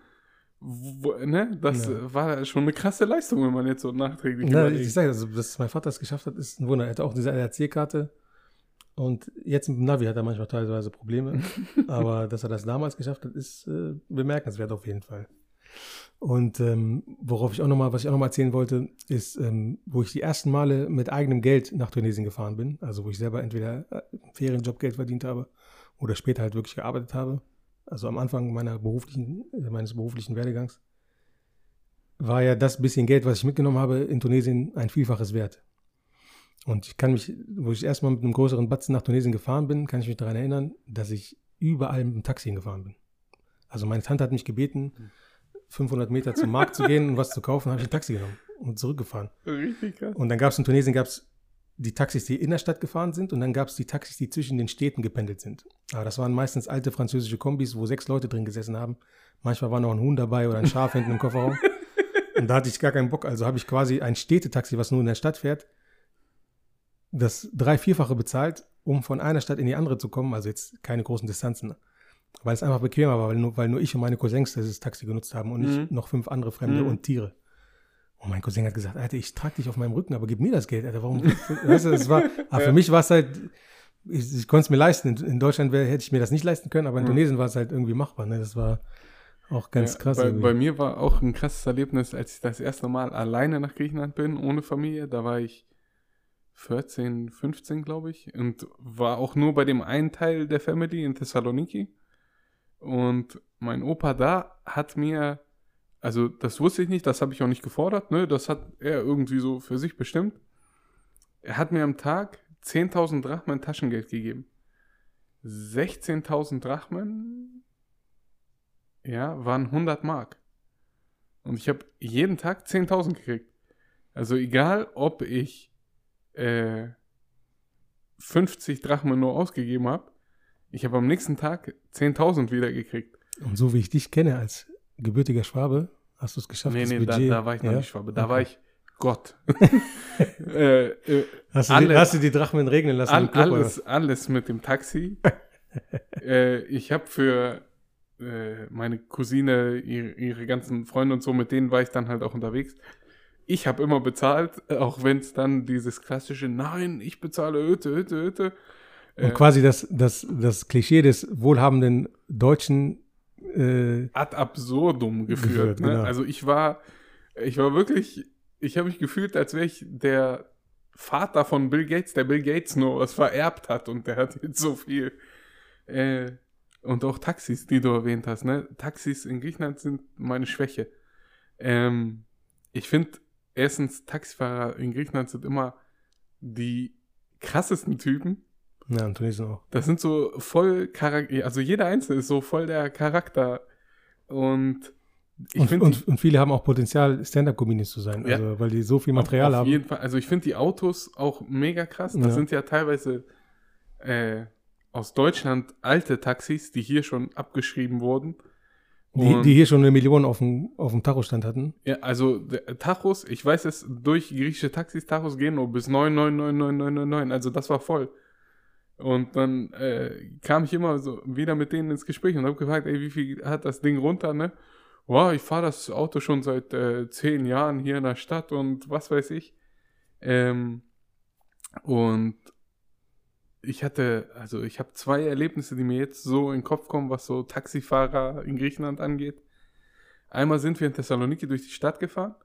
Wo, ne? Das Ja. war schon eine krasse Leistung, wenn man jetzt so nachträglich Na, überlegt. ich sage, also, dass mein Vater es geschafft hat, ist ein Wunder. Er hat auch diese RC-Karte und jetzt mit dem Navi hat er manchmal teilweise Probleme. aber dass er das damals geschafft hat, ist äh, bemerkenswert auf jeden Fall. Und ähm, worauf ich auch nochmal, was ich auch nochmal erzählen wollte, ist, ähm, wo ich die ersten Male mit eigenem Geld nach Tunesien gefahren bin, also wo ich selber entweder äh, Ferienjob Geld verdient habe oder später halt wirklich gearbeitet habe, also am Anfang meiner beruflichen, äh, meines beruflichen Werdegangs, war ja das bisschen Geld, was ich mitgenommen habe, in Tunesien ein Vielfaches wert. Und ich kann mich, wo ich erstmal mit einem größeren Batzen nach Tunesien gefahren bin, kann ich mich daran erinnern, dass ich überall mit dem Taxi hingefahren bin. Also meine Tante hat mich gebeten, 500 Meter zum Markt zu gehen und was zu kaufen, habe ich ein Taxi genommen und zurückgefahren. Richtig krass. Und dann gab es in Tunesien gab's die Taxis, die in der Stadt gefahren sind und dann gab es die Taxis, die zwischen den Städten gependelt sind. Aber das waren meistens alte französische Kombis, wo sechs Leute drin gesessen haben. Manchmal war noch ein Huhn dabei oder ein Schaf hinten im Kofferraum. Und da hatte ich gar keinen Bock. Also habe ich quasi ein Städtetaxi, was nur in der Stadt fährt, das drei-, vierfache bezahlt, um von einer Stadt in die andere zu kommen. Also jetzt keine großen Distanzen. Weil es einfach bequemer war, weil nur, weil nur ich und meine Cousins dieses Taxi genutzt haben und Mhm. nicht noch fünf andere Fremde Mhm. und Tiere. Und mein Cousin hat gesagt, Alter, ich trage dich auf meinem Rücken, aber gib mir das Geld, Alter, warum? weißt du, es war, aber für mich war es halt, ich, ich konnte es mir leisten. In, in Deutschland wär, hätte ich mir das nicht leisten können, aber in Mhm. Tunesien war es halt irgendwie machbar. Ne? Das war auch ganz Ja, krass. Bei, bei mir war auch ein krasses Erlebnis, als ich das erste Mal alleine nach Griechenland bin, ohne Familie. Da war ich 14, 15, glaube ich. Und war auch nur bei dem einen Teil der Family in Thessaloniki. Und mein Opa da hat mir, also das wusste ich nicht, das habe ich auch nicht gefordert, ne? Das hat er irgendwie so für sich bestimmt. Er hat mir am Tag 10.000 Drachmen Taschengeld gegeben. 16.000 Drachmen ja, waren 100 Mark. Und ich habe jeden Tag 10.000 gekriegt. Also egal, ob ich äh, 50 Drachmen nur ausgegeben habe, ich habe am nächsten Tag 10.000 wieder gekriegt. und so wie ich dich kenne als gebürtiger Schwabe, hast du es geschafft, Nee, nee, da, da war ich noch ja? nicht Schwabe. Da Okay. war ich Gott. äh, äh, Hast du, Alle- die, hast du die Drachmen regnen lassen? all, Club, oder? alles, alles mit dem Taxi. äh, ich habe für äh, meine Cousine, ihre, ihre ganzen Freunde und so, mit denen war ich dann halt auch unterwegs. Ich habe immer bezahlt, auch wenn es dann dieses klassische Nein, ich bezahle Hütte, Hütte, Hütte. Und quasi das, das, das Klischee des wohlhabenden Deutschen äh, ad absurdum geführt. Geführt, ne? genau. Also ich war, ich war wirklich, ich habe mich gefühlt, als wäre ich der Vater von Bill Gates, der Bill Gates nur was vererbt hat und der hat jetzt so viel. Äh, und auch Taxis, die du erwähnt hast. Ne? Taxis in Griechenland sind meine Schwäche. Ähm, ich finde, erstens, Taxifahrer in Griechenland sind immer die krassesten Typen. Ja, in Tunesien auch. Das sind so voll Charakter, also jeder Einzelne ist so voll der Charakter. Und ich Und, finde und, und viele haben auch Potenzial, Stand-Up-Comedians zu sein, Ja. also, weil die so viel Material auf haben. jeden Fall, also ich finde die Autos auch mega krass. Das Ja. sind ja teilweise äh, aus Deutschland alte Taxis, die hier schon abgeschrieben wurden. Die, die hier schon eine Million auf dem, auf dem Tachostand hatten. Ja, also Tachos, ich weiß es, durch griechische Taxis, Tachos gehen nur bis 9999999, also das war voll. Und dann äh, kam ich immer so wieder mit denen ins Gespräch und habe gefragt, ey, wie viel hat das Ding runter, ne? Wow, ich fahre das Auto schon seit äh, zehn Jahren hier in der Stadt und was weiß ich. Ähm, und ich hatte, also ich habe zwei Erlebnisse, die mir jetzt so in den Kopf kommen, was so Taxifahrer in Griechenland angeht. Einmal sind wir in Thessaloniki durch die Stadt gefahren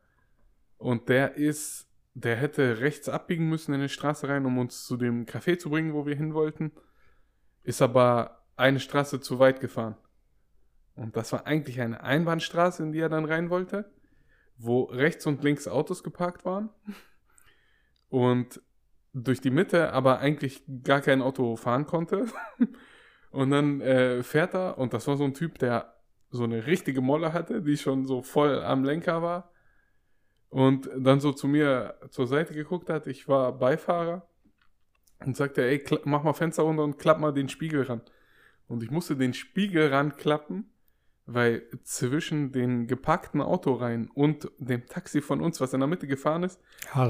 und der ist, der hätte rechts abbiegen müssen in die Straße rein, um uns zu dem Café zu bringen, wo wir hin wollten. Ist aber eine Straße zu weit gefahren. Und das war eigentlich eine Einbahnstraße, in die er dann rein wollte, wo rechts und links Autos geparkt waren. Und durch die Mitte aber eigentlich gar kein Auto fahren konnte. Und dann äh, fährt er, und das war so ein Typ, der so eine richtige Molle hatte, die schon so voll am Lenker war. Und dann so zu mir zur Seite geguckt hat, ich war Beifahrer und sagte, ey, mach mal Fenster runter und klapp mal den Spiegel ran. Und ich musste den Spiegel ranklappen, weil zwischen den geparkten Autoreihen und dem Taxi von uns, was in der Mitte gefahren ist,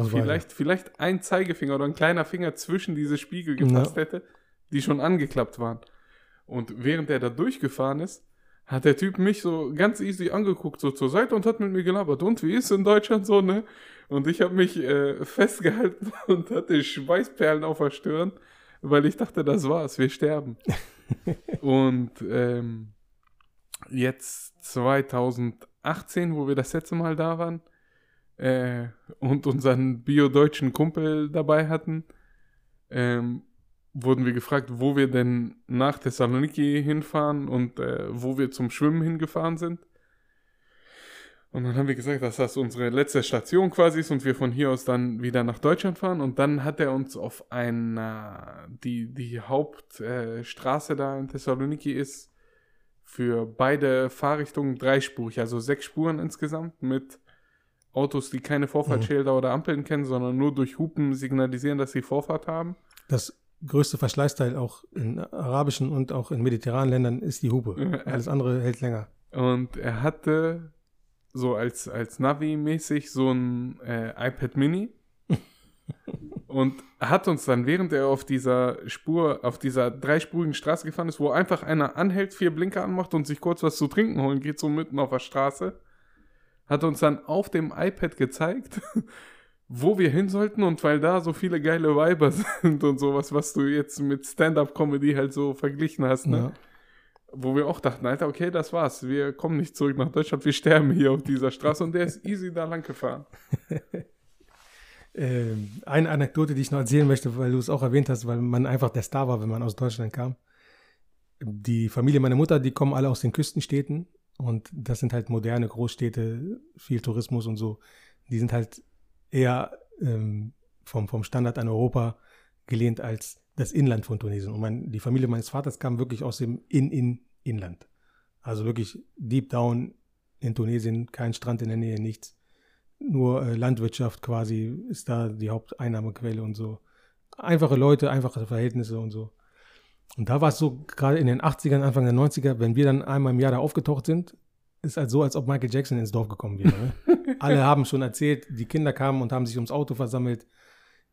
vielleicht, vielleicht ein Zeigefinger oder ein kleiner Finger zwischen diese Spiegel gepasst hätte, die schon angeklappt waren. Und während er da durchgefahren ist, hat der Typ mich so ganz easy angeguckt, so zur Seite und hat mit mir gelabert. Und wie ist in Deutschland so, ne? Und ich habe mich äh, festgehalten und hatte Schweißperlen auf der Stirn, weil ich dachte, das war's, wir sterben. und ähm, jetzt 2018, wo wir das letzte Mal da waren, äh, und unseren bio-deutschen Kumpel dabei hatten, ähm, wurden wir gefragt, wo wir denn nach Thessaloniki hinfahren und äh, wo wir zum Schwimmen hingefahren sind. Und dann haben wir gesagt, dass das unsere letzte Station quasi ist und wir von hier aus dann wieder nach Deutschland fahren. Und dann hat er uns auf einer, die, die Hauptstraße äh, da in Thessaloniki ist für beide Fahrrichtungen dreispurig, also sechs Spuren insgesamt mit Autos, die keine Vorfahrtsschilder oder Ampeln kennen, sondern nur durch Hupen signalisieren, dass sie Vorfahrt haben. Das größte Verschleißteil auch in arabischen und auch in mediterranen Ländern ist die Hupe. Alles andere hält länger. Und er hatte so als, als Navi-mäßig so ein äh, iPad Mini. und hat uns dann, während er auf dieser Spur, auf dieser dreispurigen Straße gefahren ist, wo einfach einer anhält, vier Blinker anmacht und sich kurz was zu trinken holen geht, so mitten auf der Straße, hat uns dann auf dem iPad gezeigt, wo wir hin sollten und weil da so viele geile Weiber sind und sowas, was du jetzt mit Stand-Up-Comedy halt so verglichen hast, ne? Ja. wo wir auch dachten, Alter, okay, das war's. Wir kommen nicht zurück nach Deutschland, wir sterben hier auf dieser Straße und der ist easy da lang gefahren. Ähm, eine Anekdote, die ich noch erzählen möchte, weil du es auch erwähnt hast, weil man einfach der Star war, wenn man aus Deutschland kam. Die Familie meiner Mutter, die kommen alle aus den Küstenstädten und das sind halt moderne Großstädte, viel Tourismus und so. Die sind halt eher ähm, vom, vom Standard an Europa gelehnt als das Inland von Tunesien. Und mein, die Familie meines Vaters kam wirklich aus dem In-In-Inland. Also wirklich deep down in Tunesien, kein Strand in der Nähe, nichts nur äh, Landwirtschaft quasi ist da die Haupteinnahmequelle und so. Einfache Leute, einfache Verhältnisse und so. Und da war es so, gerade in den 80ern, Anfang der 90er, wenn wir dann einmal im Jahr da aufgetaucht sind, ist halt so, als ob Michael Jackson ins Dorf gekommen wäre. Ne? Alle haben schon erzählt, die Kinder kamen und haben sich ums Auto versammelt.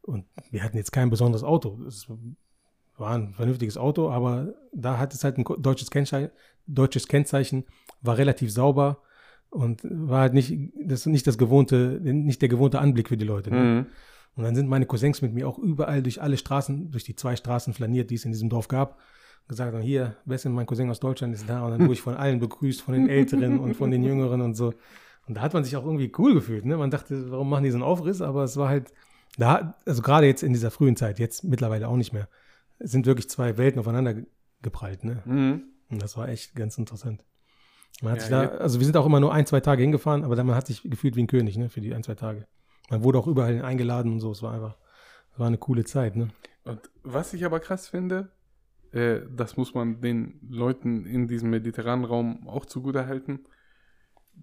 Und wir hatten jetzt kein besonderes Auto. Es war ein vernünftiges Auto, aber da hat es halt ein deutsches Kennzeichen, deutsches Kennzeichen, war relativ sauber und war halt nicht das nicht das gewohnte nicht der gewohnte Anblick für die Leute ne? Mhm. und dann sind meine Cousins mit mir auch überall durch alle Straßen durch die zwei Straßen flaniert die es in diesem Dorf gab gesagt haben, hier, wer ist denn mein Cousin aus Deutschland ist da? Und dann wurde ich von allen begrüßt, von den Älteren und von den Jüngeren und so. Und da hat man sich auch irgendwie cool gefühlt. Ne? Man dachte, warum machen die so einen Aufriss? Aber es war halt, da, also gerade jetzt in dieser frühen Zeit, jetzt mittlerweile auch nicht mehr, sind wirklich zwei Welten aufeinander ge- geprallt. Ne? Mhm. Und das war echt ganz interessant. Man hat Ja, sich da, also wir sind auch immer nur ein, zwei Tage hingefahren, aber dann man hat sich gefühlt wie ein König, ne, für die ein, zwei Tage. Man wurde auch überall eingeladen und so. Es war einfach, es war eine coole Zeit, ne? Und was ich aber krass finde, äh, das muss man den Leuten in diesem mediterranen Raum auch zugutehalten.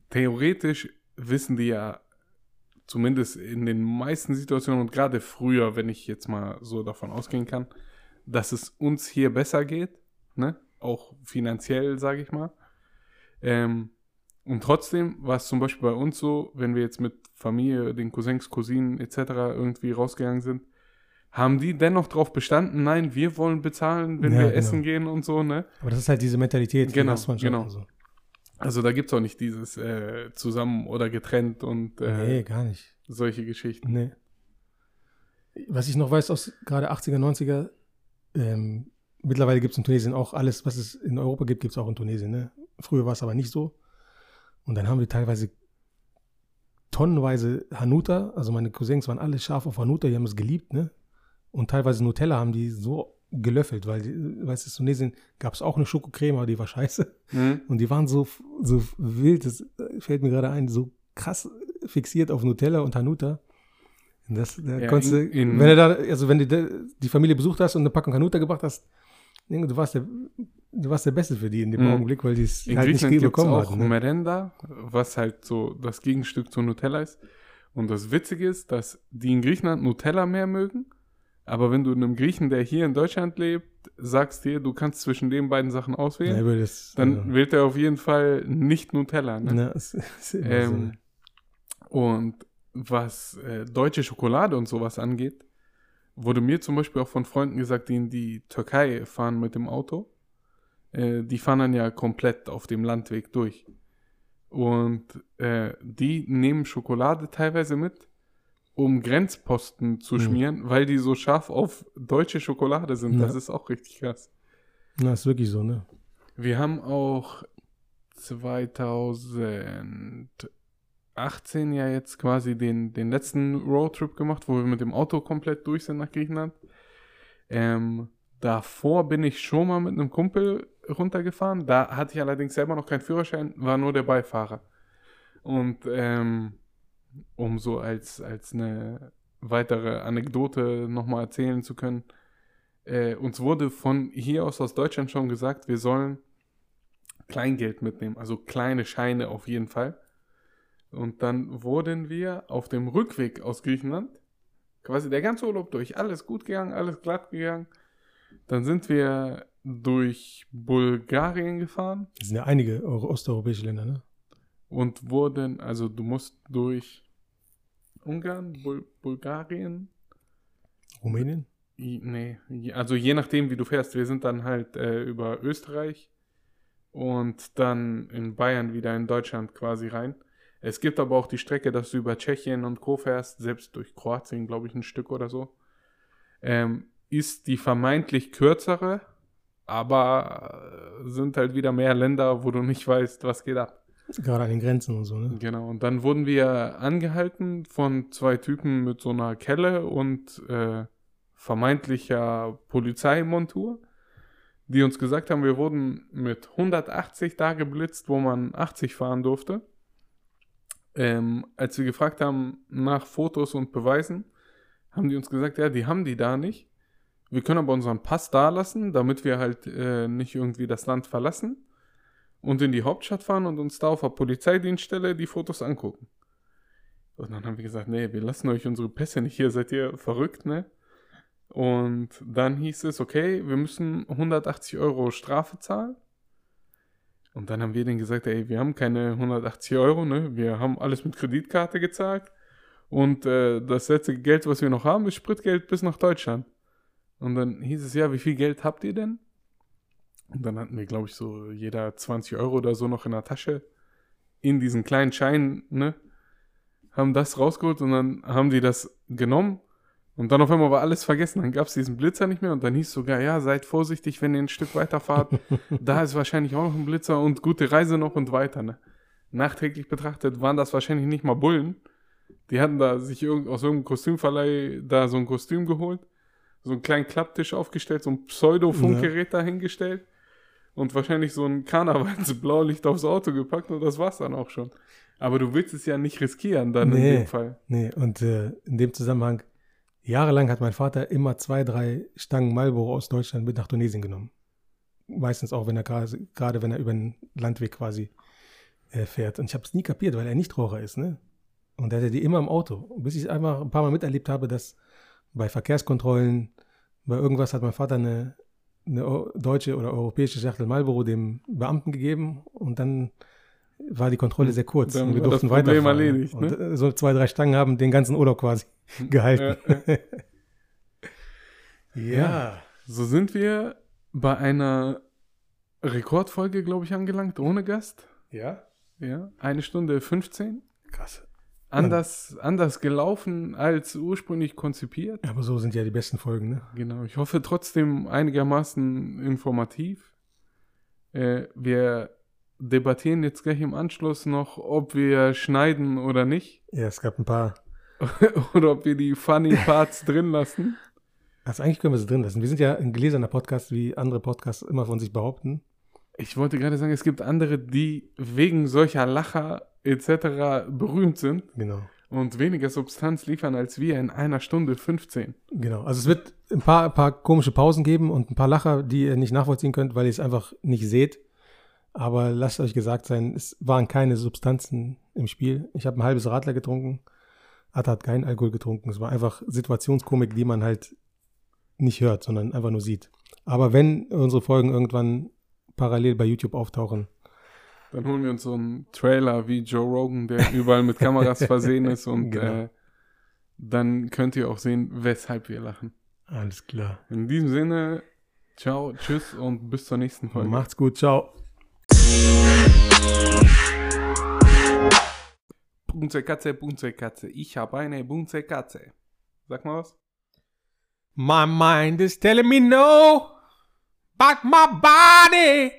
Theoretisch wissen die ja, zumindest in den meisten Situationen und gerade früher, wenn ich jetzt mal so davon ausgehen kann, dass es uns hier besser geht, ne? auch finanziell, sage ich mal. Ähm, und trotzdem war es zum Beispiel bei uns so, wenn wir jetzt mit Familie, den Cousins, Cousinen etc. irgendwie rausgegangen sind, haben die dennoch darauf bestanden, nein, wir wollen bezahlen, wenn Ja, wir genau. essen gehen und so, ne? Aber das ist halt diese Mentalität, die Genau, schon genau. so. Also da gibt es auch nicht dieses äh, zusammen oder getrennt und äh, Nee, gar nicht. solche Geschichten. Nee. Was ich noch weiß aus gerade 80er, 90er, ähm, mittlerweile gibt es in Tunesien auch alles, was es in Europa gibt, gibt es auch in Tunesien. Ne? Früher war es aber nicht so. Und dann haben wir teilweise tonnenweise Hanuta, also meine Cousins waren alle scharf auf Hanuta, die haben es geliebt, ne? Und teilweise Nutella haben die so gelöffelt, weil, weißt du, in Tunesien gab es auch eine Schokocreme, aber die war scheiße. Mhm. Und die waren so, so wild, das fällt mir gerade ein, so krass fixiert auf Nutella und Hanuta. Das, da Ja, konntest in- in- wenn du da, also wenn du die Familie besucht hast und eine Packung Hanuta gebracht hast, du warst der, du warst der Beste für die in dem Mhm. Augenblick, weil die es halt nicht Griechenland es bekommen auch hatten. Ne? Merenda, was halt so das Gegenstück zu Nutella ist. Und das Witzige ist, dass die in Griechenland Nutella mehr mögen. Aber wenn du einem Griechen, der hier in Deutschland lebt, sagst dir, du kannst zwischen den beiden Sachen Ja, auswählen, über das, dann wählt er auf jeden Fall nicht Nutella. Ne? na, ist so, Ähm, und was äh, deutsche Schokolade und sowas angeht, wurde mir zum Beispiel auch von Freunden gesagt, die in die Türkei fahren mit dem Auto. Äh, die fahren dann ja komplett auf dem Landweg durch. Und äh, die nehmen Schokolade teilweise mit, um Grenzposten zu Mhm. schmieren, weil die so scharf auf deutsche Schokolade sind. Ja. Das ist auch richtig krass. Na, ist wirklich so, ne? Wir haben auch 2018 ja jetzt quasi den, den letzten Roadtrip gemacht, wo wir mit dem Auto komplett durch sind nach Griechenland. Ähm, davor bin ich schon mal mit einem Kumpel runtergefahren. Da hatte ich allerdings selber noch keinen Führerschein, war nur der Beifahrer. Und ähm, um so als, als eine weitere Anekdote nochmal erzählen zu können, äh, uns wurde von hier aus aus Deutschland schon gesagt, wir sollen Kleingeld mitnehmen, also kleine Scheine auf jeden Fall. Und dann wurden wir auf dem Rückweg aus Griechenland, quasi der ganze Urlaub durch, alles gut gegangen, alles glatt gegangen. Dann sind wir durch Bulgarien gefahren Das sind ja einige euro- osteuropäische Länder, ne? Und wurden, also du musst durch Ungarn, Bul Bulgarien, Rumänien? Nee, also je nachdem, wie du fährst. Wir sind dann halt äh, über Österreich und dann in Bayern wieder in Deutschland quasi rein. Es gibt aber auch die Strecke, dass du über Tschechien und Co. fährst, selbst durch Kroatien, glaube ich, ein Stück oder so. Ähm, ist die vermeintlich kürzere, aber äh, sind halt wieder mehr Länder, wo du nicht weißt, was geht ab. Gerade an den Grenzen und so, ne? Genau, und dann wurden wir angehalten von zwei Typen mit so einer Kelle und äh, vermeintlicher Polizeimontur, die uns gesagt haben, wir wurden mit 180 da geblitzt, wo man 80 fahren durfte. Ähm, als wir gefragt haben nach Fotos und Beweisen, haben die uns gesagt, ja, die haben die da nicht. Wir können aber unseren Pass da lassen, damit wir halt äh, nicht irgendwie das Land verlassen und in die Hauptstadt fahren und uns da auf der Polizeidienststelle die Fotos angucken. Und dann haben wir gesagt, nee, wir lassen euch unsere Pässe nicht hier, seid ihr verrückt, ne? Und dann hieß es, okay, wir müssen 180 Euro Strafe zahlen. Und dann haben wir denen gesagt, ey, wir haben keine 180 Euro, ne? Wir haben alles mit Kreditkarte gezahlt. Und äh, das letzte Geld, was wir noch haben, ist Spritgeld bis nach Deutschland. Und dann hieß es, ja, wie viel Geld habt ihr denn? Und dann hatten wir, glaube ich, so jeder 20 Euro oder so noch in der Tasche. In diesen kleinen Schein, ne? Haben das rausgeholt und dann haben die das genommen Und dann auf einmal war alles vergessen. Dann gab es diesen Blitzer nicht mehr und dann hieß sogar, ja, seid vorsichtig, wenn ihr ein Stück weiterfahrt. da ist wahrscheinlich auch noch ein Blitzer und gute Reise noch und weiter. Ne? Nachträglich betrachtet waren das wahrscheinlich nicht mal Bullen. Die hatten da sich irgend, aus irgendeinem Kostümverleih da so ein Kostüm geholt, so einen kleinen Klapptisch aufgestellt, so ein Pseudo-Funkgerät dahingestellt und wahrscheinlich so ein Karnevalsblaulicht aufs Auto gepackt und das war's dann auch schon. Aber du willst es ja nicht riskieren dann in Nee. dem Fall. Nee, und äh, in dem Zusammenhang, jahrelang hat mein Vater immer zwei, drei Stangen Marlboro aus Deutschland mit nach Tunesien genommen. Meistens auch, wenn er gerade, gerade wenn er über den Landweg quasi äh, fährt. Und ich habe es nie kapiert, weil er Nichtraucher ist, ne? Und er hatte die immer im Auto. Bis ich einfach ein paar Mal miterlebt habe, dass bei Verkehrskontrollen, bei irgendwas hat mein Vater eine, eine eu- deutsche oder europäische Schachtel Marlboro dem Beamten gegeben und dann war die Kontrolle sehr kurz Dann und wir durften weiterfahren. erledigt, ne? Und so zwei, drei Stangen haben den ganzen Urlaub quasi gehalten. Ja, Ja. So sind wir bei einer Rekordfolge, glaube ich, angelangt, ohne Gast. Ja? Ja, eine Stunde 15. Krass. Anders, anders gelaufen als ursprünglich konzipiert. Aber so sind ja die besten Folgen, ne? Genau, ich hoffe trotzdem einigermaßen informativ. Äh, wir debattieren jetzt gleich im Anschluss noch, ob wir schneiden oder nicht. Ja, es gab ein paar. oder ob wir die funny Parts drin lassen. Also eigentlich können wir sie drin lassen. Wir sind ja ein gläserner Podcast, wie andere Podcasts immer von sich behaupten. Ich wollte gerade sagen, es gibt andere, die wegen solcher Lacher etc. berühmt sind Genau. und weniger Substanz liefern als wir in einer Stunde 15. Genau. Also es wird ein paar, ein paar komische Pausen geben und ein paar Lacher, die ihr nicht nachvollziehen könnt, weil ihr es einfach nicht seht. Aber lasst euch gesagt sein, es waren keine Substanzen im Spiel. Ich habe ein halbes Radler getrunken. Atta hat keinen Alkohol getrunken. Es war einfach Situationskomik, die man halt nicht hört, sondern einfach nur sieht. Aber wenn unsere Folgen irgendwann parallel bei YouTube auftauchen, Dann holen wir uns so einen Trailer wie Joe Rogan, der überall mit Kameras versehen ist und Genau. äh, dann könnt ihr auch sehen, weshalb wir lachen. alles klar. In diesem Sinne, ciao, tschüss und bis zur nächsten Folge. Macht's gut, ciao. Bunze Katze, Bunze Katze, ich habe eine Bunze Katze. Sag mal was. My mind is telling me no, but my body